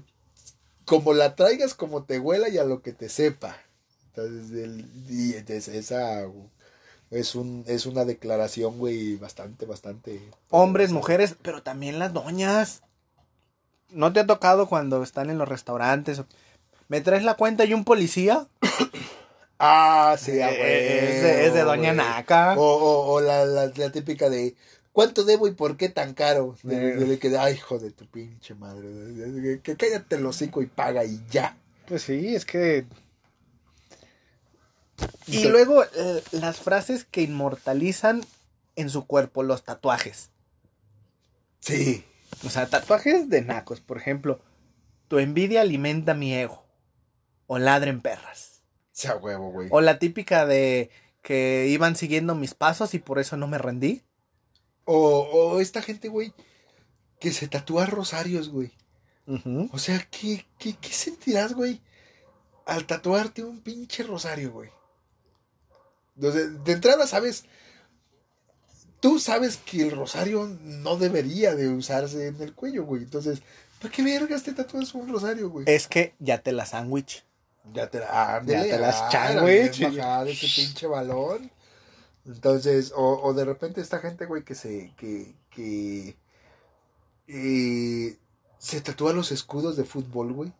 como la traigas, como te huela y a lo que te sepa. Entonces, el, y entonces esa es, un, es una declaración, güey, bastante, bastante. Hombres, poderosa. mujeres, pero también las doñas. ¿No te ha tocado cuando están en los restaurantes? ¿Me traes la cuenta y un policía? Ah, sí, a Eh, es, de, es de Doña güey. Naca. O, o, o la, la, la típica de, ¿Cuánto debo y por qué tan caro? De, de que, ay, hijo de tu pinche madre. de- de- de- Que cállate el hocico y paga y ya. Pues sí, es que... Y Entonces- luego eh, las frases que inmortalizan en su cuerpo los tatuajes. Sí. O sea, tatuajes de nacos, por ejemplo. Tu envidia alimenta mi ego. O ladren perras. Sea huevo, güey. O la típica de que iban siguiendo mis pasos y por eso no me rendí. O, o esta gente, güey, que se tatúa rosarios, güey. O sea, ¿qué, qué, qué sentirás, güey? Al tatuarte un pinche rosario, güey. Entonces, de entrada, sabes. Tú sabes que el rosario no debería de usarse en el cuello, güey. Entonces, ¿para qué vergas te tatúas un rosario, güey? Es que ya te la sándwich. Ya te la, ándele, Ya te las ah, bien bajada ese pinche balón. Entonces, o, o de repente esta gente, güey, que se, que, que, eh, se tatúa los escudos de fútbol, güey.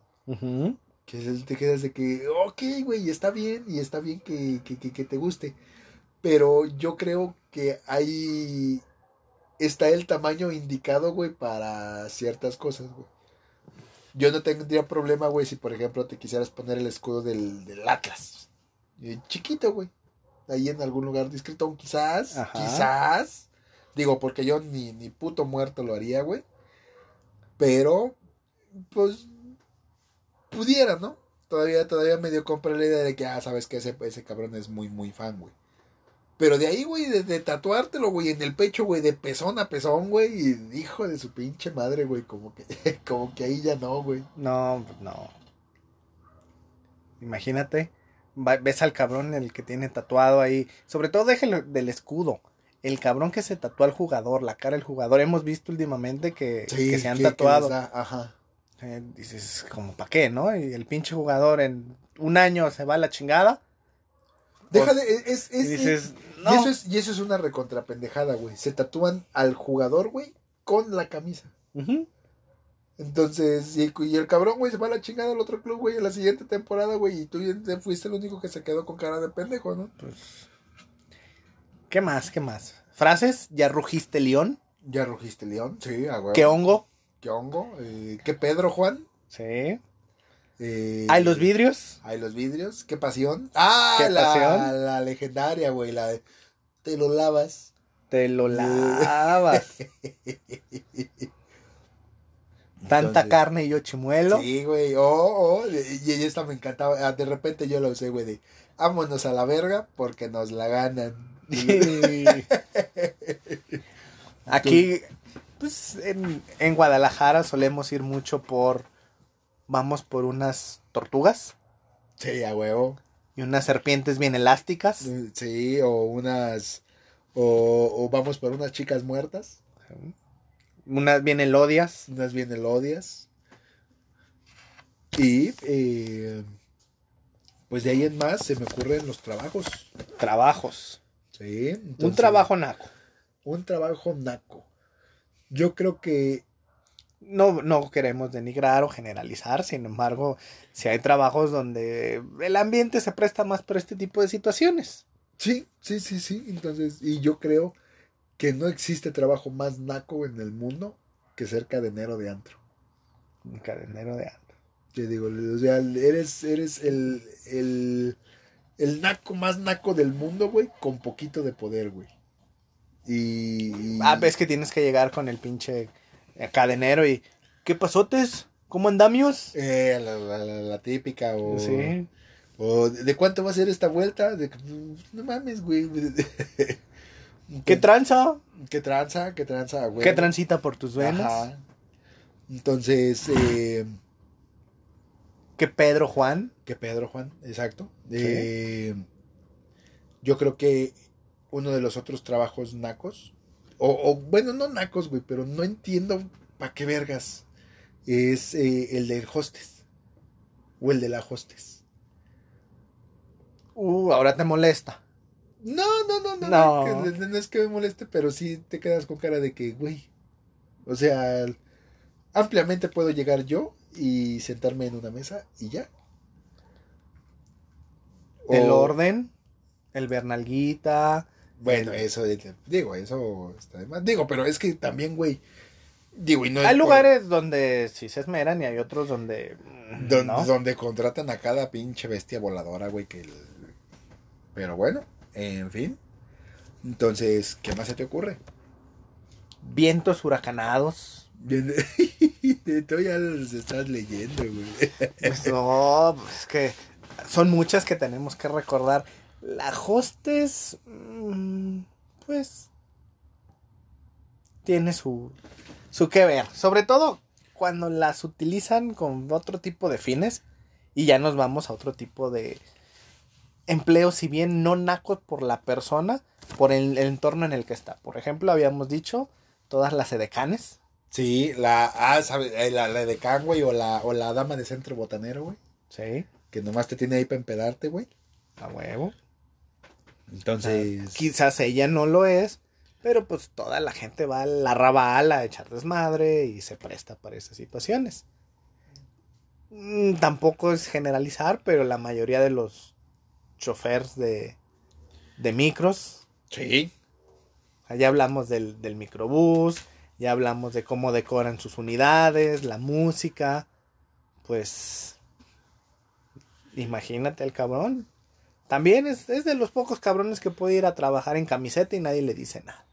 Que es- te quedas de que, ok, güey, está bien, y está bien que, que, que, que te guste. Pero yo creo que ahí está el tamaño indicado, güey, para ciertas cosas, güey. Yo no tendría problema, güey, si por ejemplo te quisieras poner el escudo del, del Atlas. Eh, chiquito, güey. Ahí en algún lugar discreto, quizás, Ajá. quizás. Digo, porque yo ni, ni puto muerto lo haría, güey. Pero, pues, pudiera, ¿no? Todavía, todavía medio compra la idea de que, ah, sabes que ese, ese cabrón es muy, muy fan, güey. Pero de ahí, güey, de, de tatuártelo, güey, en el pecho, güey, de pezón a pezón, güey, y hijo de su pinche madre, güey, como que, como que ahí ya no, güey. No, pues no. Imagínate, ves al cabrón el que tiene tatuado ahí, sobre todo déjelo del escudo. El cabrón que se tatúa al jugador, la cara del jugador. Hemos visto últimamente que, que se han que tatuado. da- ajá. Eh, dices, como para qué, ¿no? Y el pinche jugador en un año se va a la chingada. Deja de, es, es, y dices, y no. eso es, y eso es una recontrapendejada, güey. Se tatúan al jugador, güey, con la camisa. Ujú. Entonces, y, y el cabrón, güey, se va a la chingada al otro club, güey, en la siguiente temporada, güey, y tú fuiste el único que se quedó con cara de pendejo, ¿no? Pues, ¿Qué más? ¿Qué más? ¿Frases? ¿Ya rugiste león? Ya rugiste León, sí, a. ¿Qué hongo? ¿Qué hongo? Eh, ¿Qué Pedro, Juan? Sí. Eh, ¿Hay los vidrios? Hay los vidrios. ¿Qué pasión? Ah, ¿Qué la, pasión? la legendaria, güey, la de te lo lavas. Te lo lavas. Tanta Entonces, carne y yo chimuelo. Sí, güey. Oh, oh, y y esta me encantaba. Ah, De repente yo la usé, güey, de vámonos a la verga porque nos la ganan. Aquí, pues en, en Guadalajara solemos ir mucho por. Vamos por unas tortugas Sí, a huevo. y unas serpientes bien elásticas. Sí, o unas. O, o vamos por unas chicas muertas. Unas bien elodias. Unas bien elodias. Y. eh, pues de ahí en más se me ocurren los trabajos. Trabajos. Sí. Un trabajo naco. Un trabajo naco. Yo creo que. No, no queremos denigrar o generalizar, sin embargo, si hay trabajos donde el ambiente se presta más para este tipo de situaciones. Sí, sí, sí, sí. Entonces, y yo creo que no existe trabajo más naco en el mundo que ser cadenero de antro. Un cadenero de ando. Te digo, o sea, eres, eres el, el, el naco más naco del mundo, güey, con poquito de poder, güey. Y, y- Ah, ves que tienes que llegar con el pinche eh, cadenero y. ¿Qué pasotes? ¿Cómo andamios? eh, la, la- la- la típica, o, Sí. o de, de cuánto va a ser esta vuelta, de, no mames, güey. ¿Qué tranza? ¿Qué tranza? ¿Qué tranza, güey? ¿Qué transita por tus venas? Ajá. Entonces, eh, ¿Qué Pedro Juan? que Pedro Juan, exacto. Sí. Eh, yo creo que uno de los otros trabajos nacos, o, o, bueno, no nacos, güey, pero no entiendo para qué vergas, es eh, el del hostes, o el de la hostes. Uh, ahora te molesta. No, no, no, no, No. no, que- no es que me moleste, pero sí te quedas con cara de que, güey, o sea, ampliamente puedo llegar yo y sentarme en una mesa y ya. El orden, el Bernalguita, Bueno, eso, digo, eso está de más. Digo, pero es que también, güey. Digo, y no Hay por- lugares donde sí se esmeran y hay otros donde. Don- no. Donde contratan a cada pinche bestia voladora, güey, que... el- Pero bueno, en fin. Entonces, ¿qué más se te ocurre? Vientos huracanados. Tú ya los estás leyendo, güey. Pues no, pues es que son muchas que tenemos que recordar. La hostess, mm, pues, tiene su, su que ver. Sobre todo cuando las utilizan con otro tipo de fines y ya nos vamos a otro tipo de empleos, si bien no nacos por la persona, por el, el entorno en el que está. Por ejemplo, habíamos dicho todas las edecanes. Sí, la... Ah, ¿sabes? Eh, La, la de Can, güey, o la, o la dama de centro botanero, güey. Sí, Que nomás te tiene ahí para empedarte, güey. a huevo. Entonces... Quizás ella no lo es, pero pues toda la gente va a la a echar desmadre y se presta para esas situaciones. Mm, Tampoco es generalizar, pero la mayoría de los choferes de, de micros, Sí. ya hablamos del, del microbús, ya hablamos de cómo decoran sus unidades, la música, pues imagínate el cabrón. También es, es de los pocos cabrones que puede ir a trabajar en camiseta y nadie le dice nada.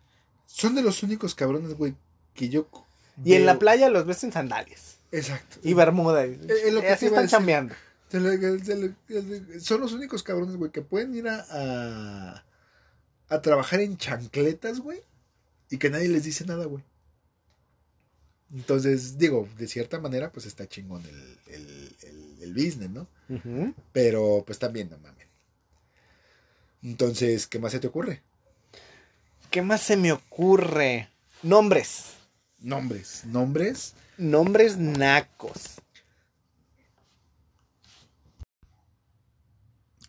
Son de los únicos cabrones, güey, que yo... Y en la playa los ves en sandalias Exacto. y bermuda. Y, es lo que así están chambeando. Se le- se le- son los únicos cabrones, güey, que pueden ir a, a, a trabajar en chancletas, güey, y que nadie les dice nada, güey. Entonces, digo, de cierta manera, pues está chingón el, el, el, el business, ¿no? Pero, pues también, no mames. Entonces, ¿qué más se te ocurre? ¿Qué más se me ocurre? Nombres. Nombres. Nombres. Nombres nacos.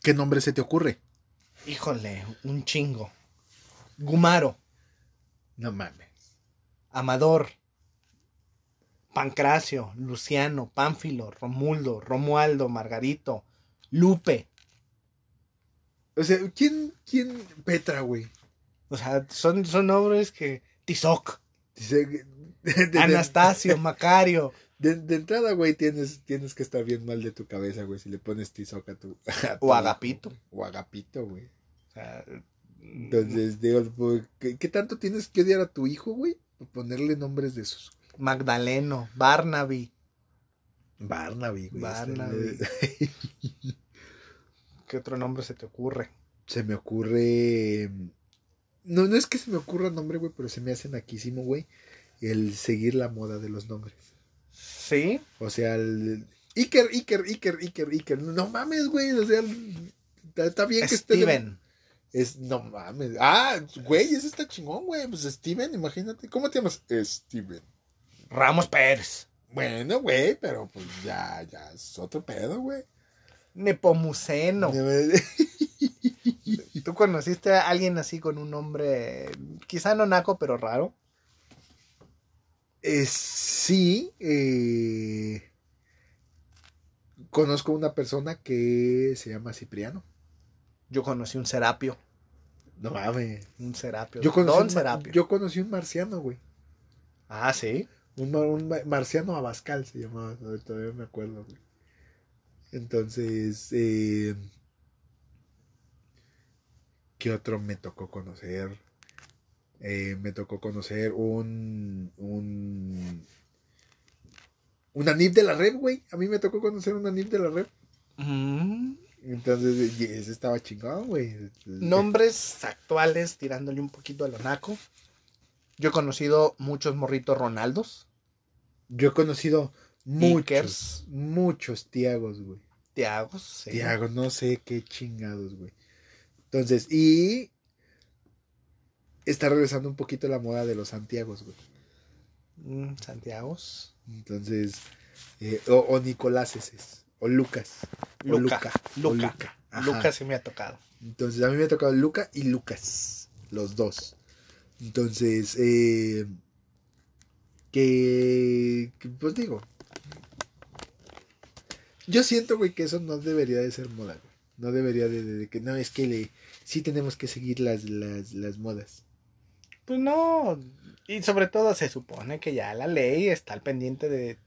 ¿Qué nombre se te ocurre? Híjole, un chingo. Gumaro, No mames. Amador, Pancracio, Luciano, Pánfilo, Romuldo, Romualdo, Margarito, Lupe. O sea, ¿quién, quién Petra, güey? O sea, son, son nombres que... Tizoc, de- Anastasio, Macario. De, de entrada, güey, tienes, tienes que estar bien mal de tu cabeza, güey, si le pones tizoc a tu... a O Agapito. O agapito, güey. O sea, Entonces, digo, pues, ¿qué, qué tanto tienes que odiar a tu hijo, güey? Por ponerle nombres de esos. Magdaleno, Barnaby. Barnaby, güey. Barnaby. este, ¿Qué otro nombre se te ocurre? Se me ocurre... No, no es que se me ocurra nombre, güey, pero se me hace naquísimo, güey, el seguir la moda de los nombres. Sí, O sea, el... Iker, Iker, Iker, Iker, Iker. No mames, güey. O sea, el- está, está bien que esté... Steven. Es, no mames. Ah, güey, ese está chingón, güey. Pues Steven, imagínate. ¿Cómo te llamas? Steven. Ramos Pérez. Bueno, güey, pero pues ya, ya es otro pedo, güey. Nepomuceno. ¿Tú conociste a alguien así con un nombre, quizá no naco, pero raro? Eh, sí, eh, conozco una persona que se llama Cipriano. Yo conocí un Serapio. No mames. Un Serapio. Yo conocí, Don un, Serapio. yo conocí un marciano, güey. Ah, sí. Un, ma- un ma- marciano Abascal se llamaba, todavía me acuerdo, güey. Entonces, eh, ¿qué otro me tocó conocer? Eh, me tocó conocer un, un, un Anif de la Red, güey. A mí me tocó conocer un Anif de la Red. Mm, Entonces, ese estaba chingón, güey. Nombres actuales, tirándole un poquito a lo naco. Yo he conocido muchos morritos Ronaldos. Yo he conocido muchos, muchos Tiagos, güey. Tiagos. sí. Tiago, no sé qué chingados, güey. Entonces, y está regresando un poquito la moda de los Santiagos, güey. Mm, Santiagos. Entonces, eh, o, o Nicoláses, o Lucas. Luca. o Luca. Luca. Sí me ha tocado. Entonces, a mí me ha tocado Luca y Lucas, los dos. Entonces, eh, que, que, pues digo, yo siento, güey, que eso no debería de ser moda, güey. No debería de, de- de que, no, es que le, sí tenemos que seguir las, las, las modas. Pues no. Y sobre todo se supone que ya la ley está al pendiente de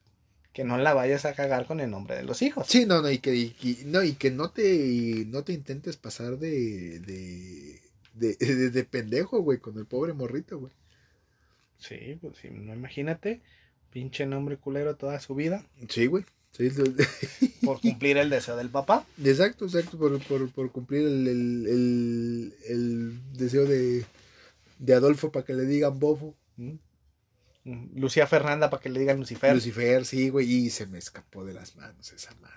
que no la vayas a cagar con el nombre de los hijos. Sí, no, no, y que, y, y- no, y que no te, no te intentes pasar de, de, de, de, de pendejo, güey, con el pobre morrito, güey. Sí, pues sí, no imagínate. Pinche nombre culero toda su vida Sí, güey. Sí, lo- por cumplir el deseo del papá. exacto, exacto, por, por, por cumplir el, el, el, el deseo de, de Adolfo para que le digan bofo. ¿Mm? Mm, Lucía Fernanda para que le digan Lucifer. Lucifer, sí, güey, y se me escapó de las manos esa madre,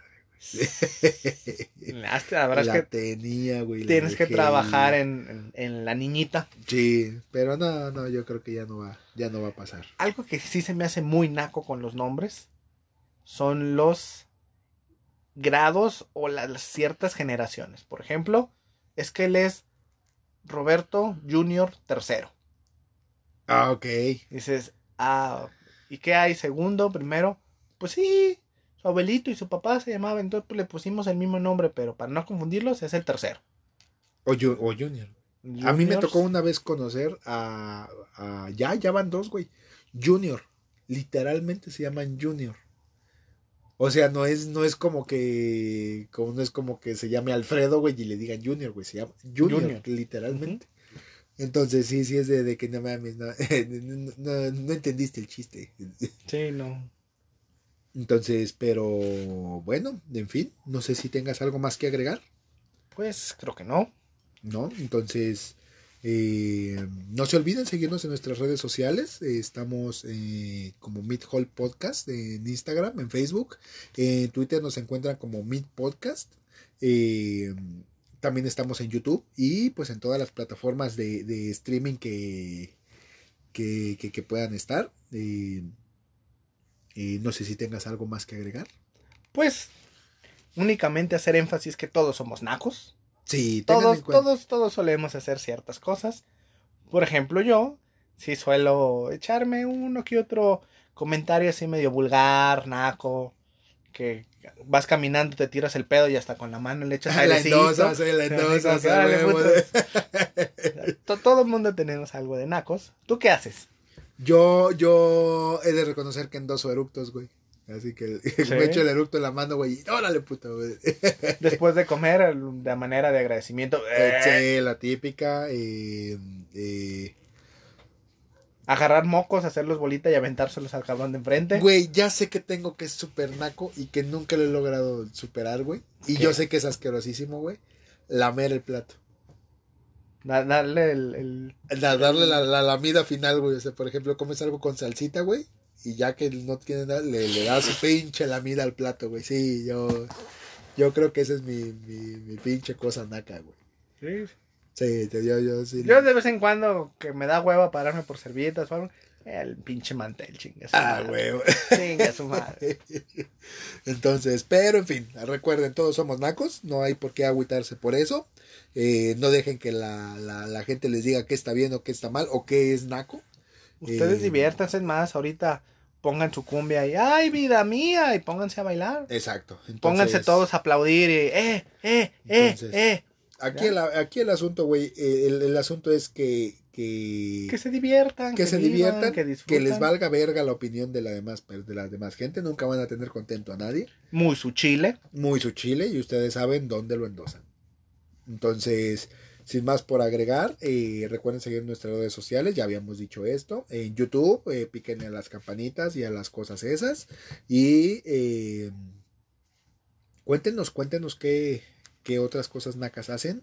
güey. Hasta habrás la que tenía, güey. la tienes que trabajar en, en- en la niñita. Sí, pero no, no, yo creo que ya no va, ya no va a pasar. Algo que sí se me hace muy naco con los nombres son los grados o la- las ciertas generaciones. Por ejemplo, es que él es Roberto Junior tercero. Ah, ok. Dices, ah, ¿y qué hay? Segundo, primero. Pues sí, su abuelito y su papá se llamaban, entonces pues, le pusimos el mismo nombre, pero para no confundirlos es el tercero. O, Ju- o Junior. A mí me tocó una vez conocer a, a- ya, ya van dos, güey. Junior. Literalmente se llaman Junior. O sea, no es, no es como que, como no es como que se llame Alfredo, güey, y le digan Junior, güey, se llama Junior, Junior. literalmente. Entonces, sí, sí es de, de que no mames, no, no, no- no entendiste el chiste. Sí, no. Entonces, pero bueno, en fin, no sé si tengas algo más que agregar. Pues creo que no. ¿no? Entonces, eh, no se olviden seguirnos en nuestras redes sociales. Eh, estamos eh, como Meet Hall Podcast en Instagram, en Facebook. En Twitter nos encuentran como Meet Podcast. También estamos en YouTube y pues en todas las plataformas de, streaming que, que, que- puedan estar. No sé si tengas algo más que agregar. Pues únicamente hacer énfasis que todos somos nacos. Sí, Todos, todos, todos solemos hacer ciertas cosas. Por ejemplo, yo sí suelo echarme uno que otro comentario así medio vulgar, naco, que vas caminando, te tiras el pedo y hasta con la mano le echas la airecito. To- Todo el mundo tenemos algo de nacos. ¿Tú qué haces? Yo, yo he de reconocer que endoso eructos, güey. Así que me echo el eructo en la mano, güey. y órale, puto, güey. Después de comer, de manera de agradecimiento, eh, Sí, la típica. eh, eh, agarrar mocos, hacerlos bolita y aventárselos al cabrón de enfrente. Güey, ya sé que tengo que es super naco y que nunca lo he logrado superar, güey. Y ¿Qué? yo sé que es asquerosísimo, güey. Lamer el plato. Da- darle el, el- Da- darle la, la lamida final, güey. O sea, por ejemplo, comes algo con salsita, güey. Y ya que no tiene nada, le, le das su pinche lamida al plato, güey. Sí, yo, yo creo que esa es mi, mi, mi pinche cosa naca, güey. Sí, te dio yo, sí. Yo de vez en cuando que me da hueva pararme por servilletas o algo, el pinche mantel, chinga su Ah, madre. güey. Chinga su madre. Entonces, pero en fin, recuerden, todos somos nacos, no hay por qué agüitarse por eso. Eh, no dejen que la, la, la gente les diga qué está bien o qué está mal o qué es naco. Ustedes Eh, diviértanse más, ahorita pongan su cumbia y ¡ay, vida mía! y pónganse a bailar. Exacto. Entonces, Pónganse todos a aplaudir y ¡eh, eh, eh, Entonces, eh! Aquí el, aquí el asunto, güey, eh, el, el asunto es que, que, Que se diviertan, que se vivan, diviertan, que que, les valga verga la opinión de la demás, de la demás gente, nunca van a tener contento a nadie. Muy su chile. muy su chile y ustedes saben dónde lo endosan. Entonces, sin más por agregar, eh, recuerden seguir nuestras redes sociales, ya habíamos dicho esto, en YouTube, eh, píquenle a las campanitas y a las cosas esas y eh, cuéntenos, cuéntenos qué, qué otras cosas nacas hacen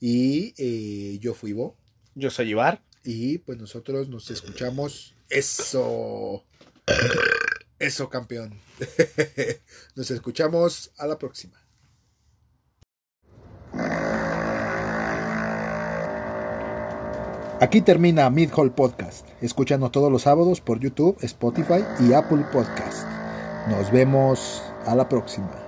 y eh, yo fui Bo Yo soy Ibar. y pues nosotros nos escuchamos eso. Eso, campeón. Nos escuchamos a la próxima. Aquí termina Mid Hall Podcast. Escúchanos todos los sábados por YouTube, Spotify y Apple Podcast. Nos vemos a la próxima.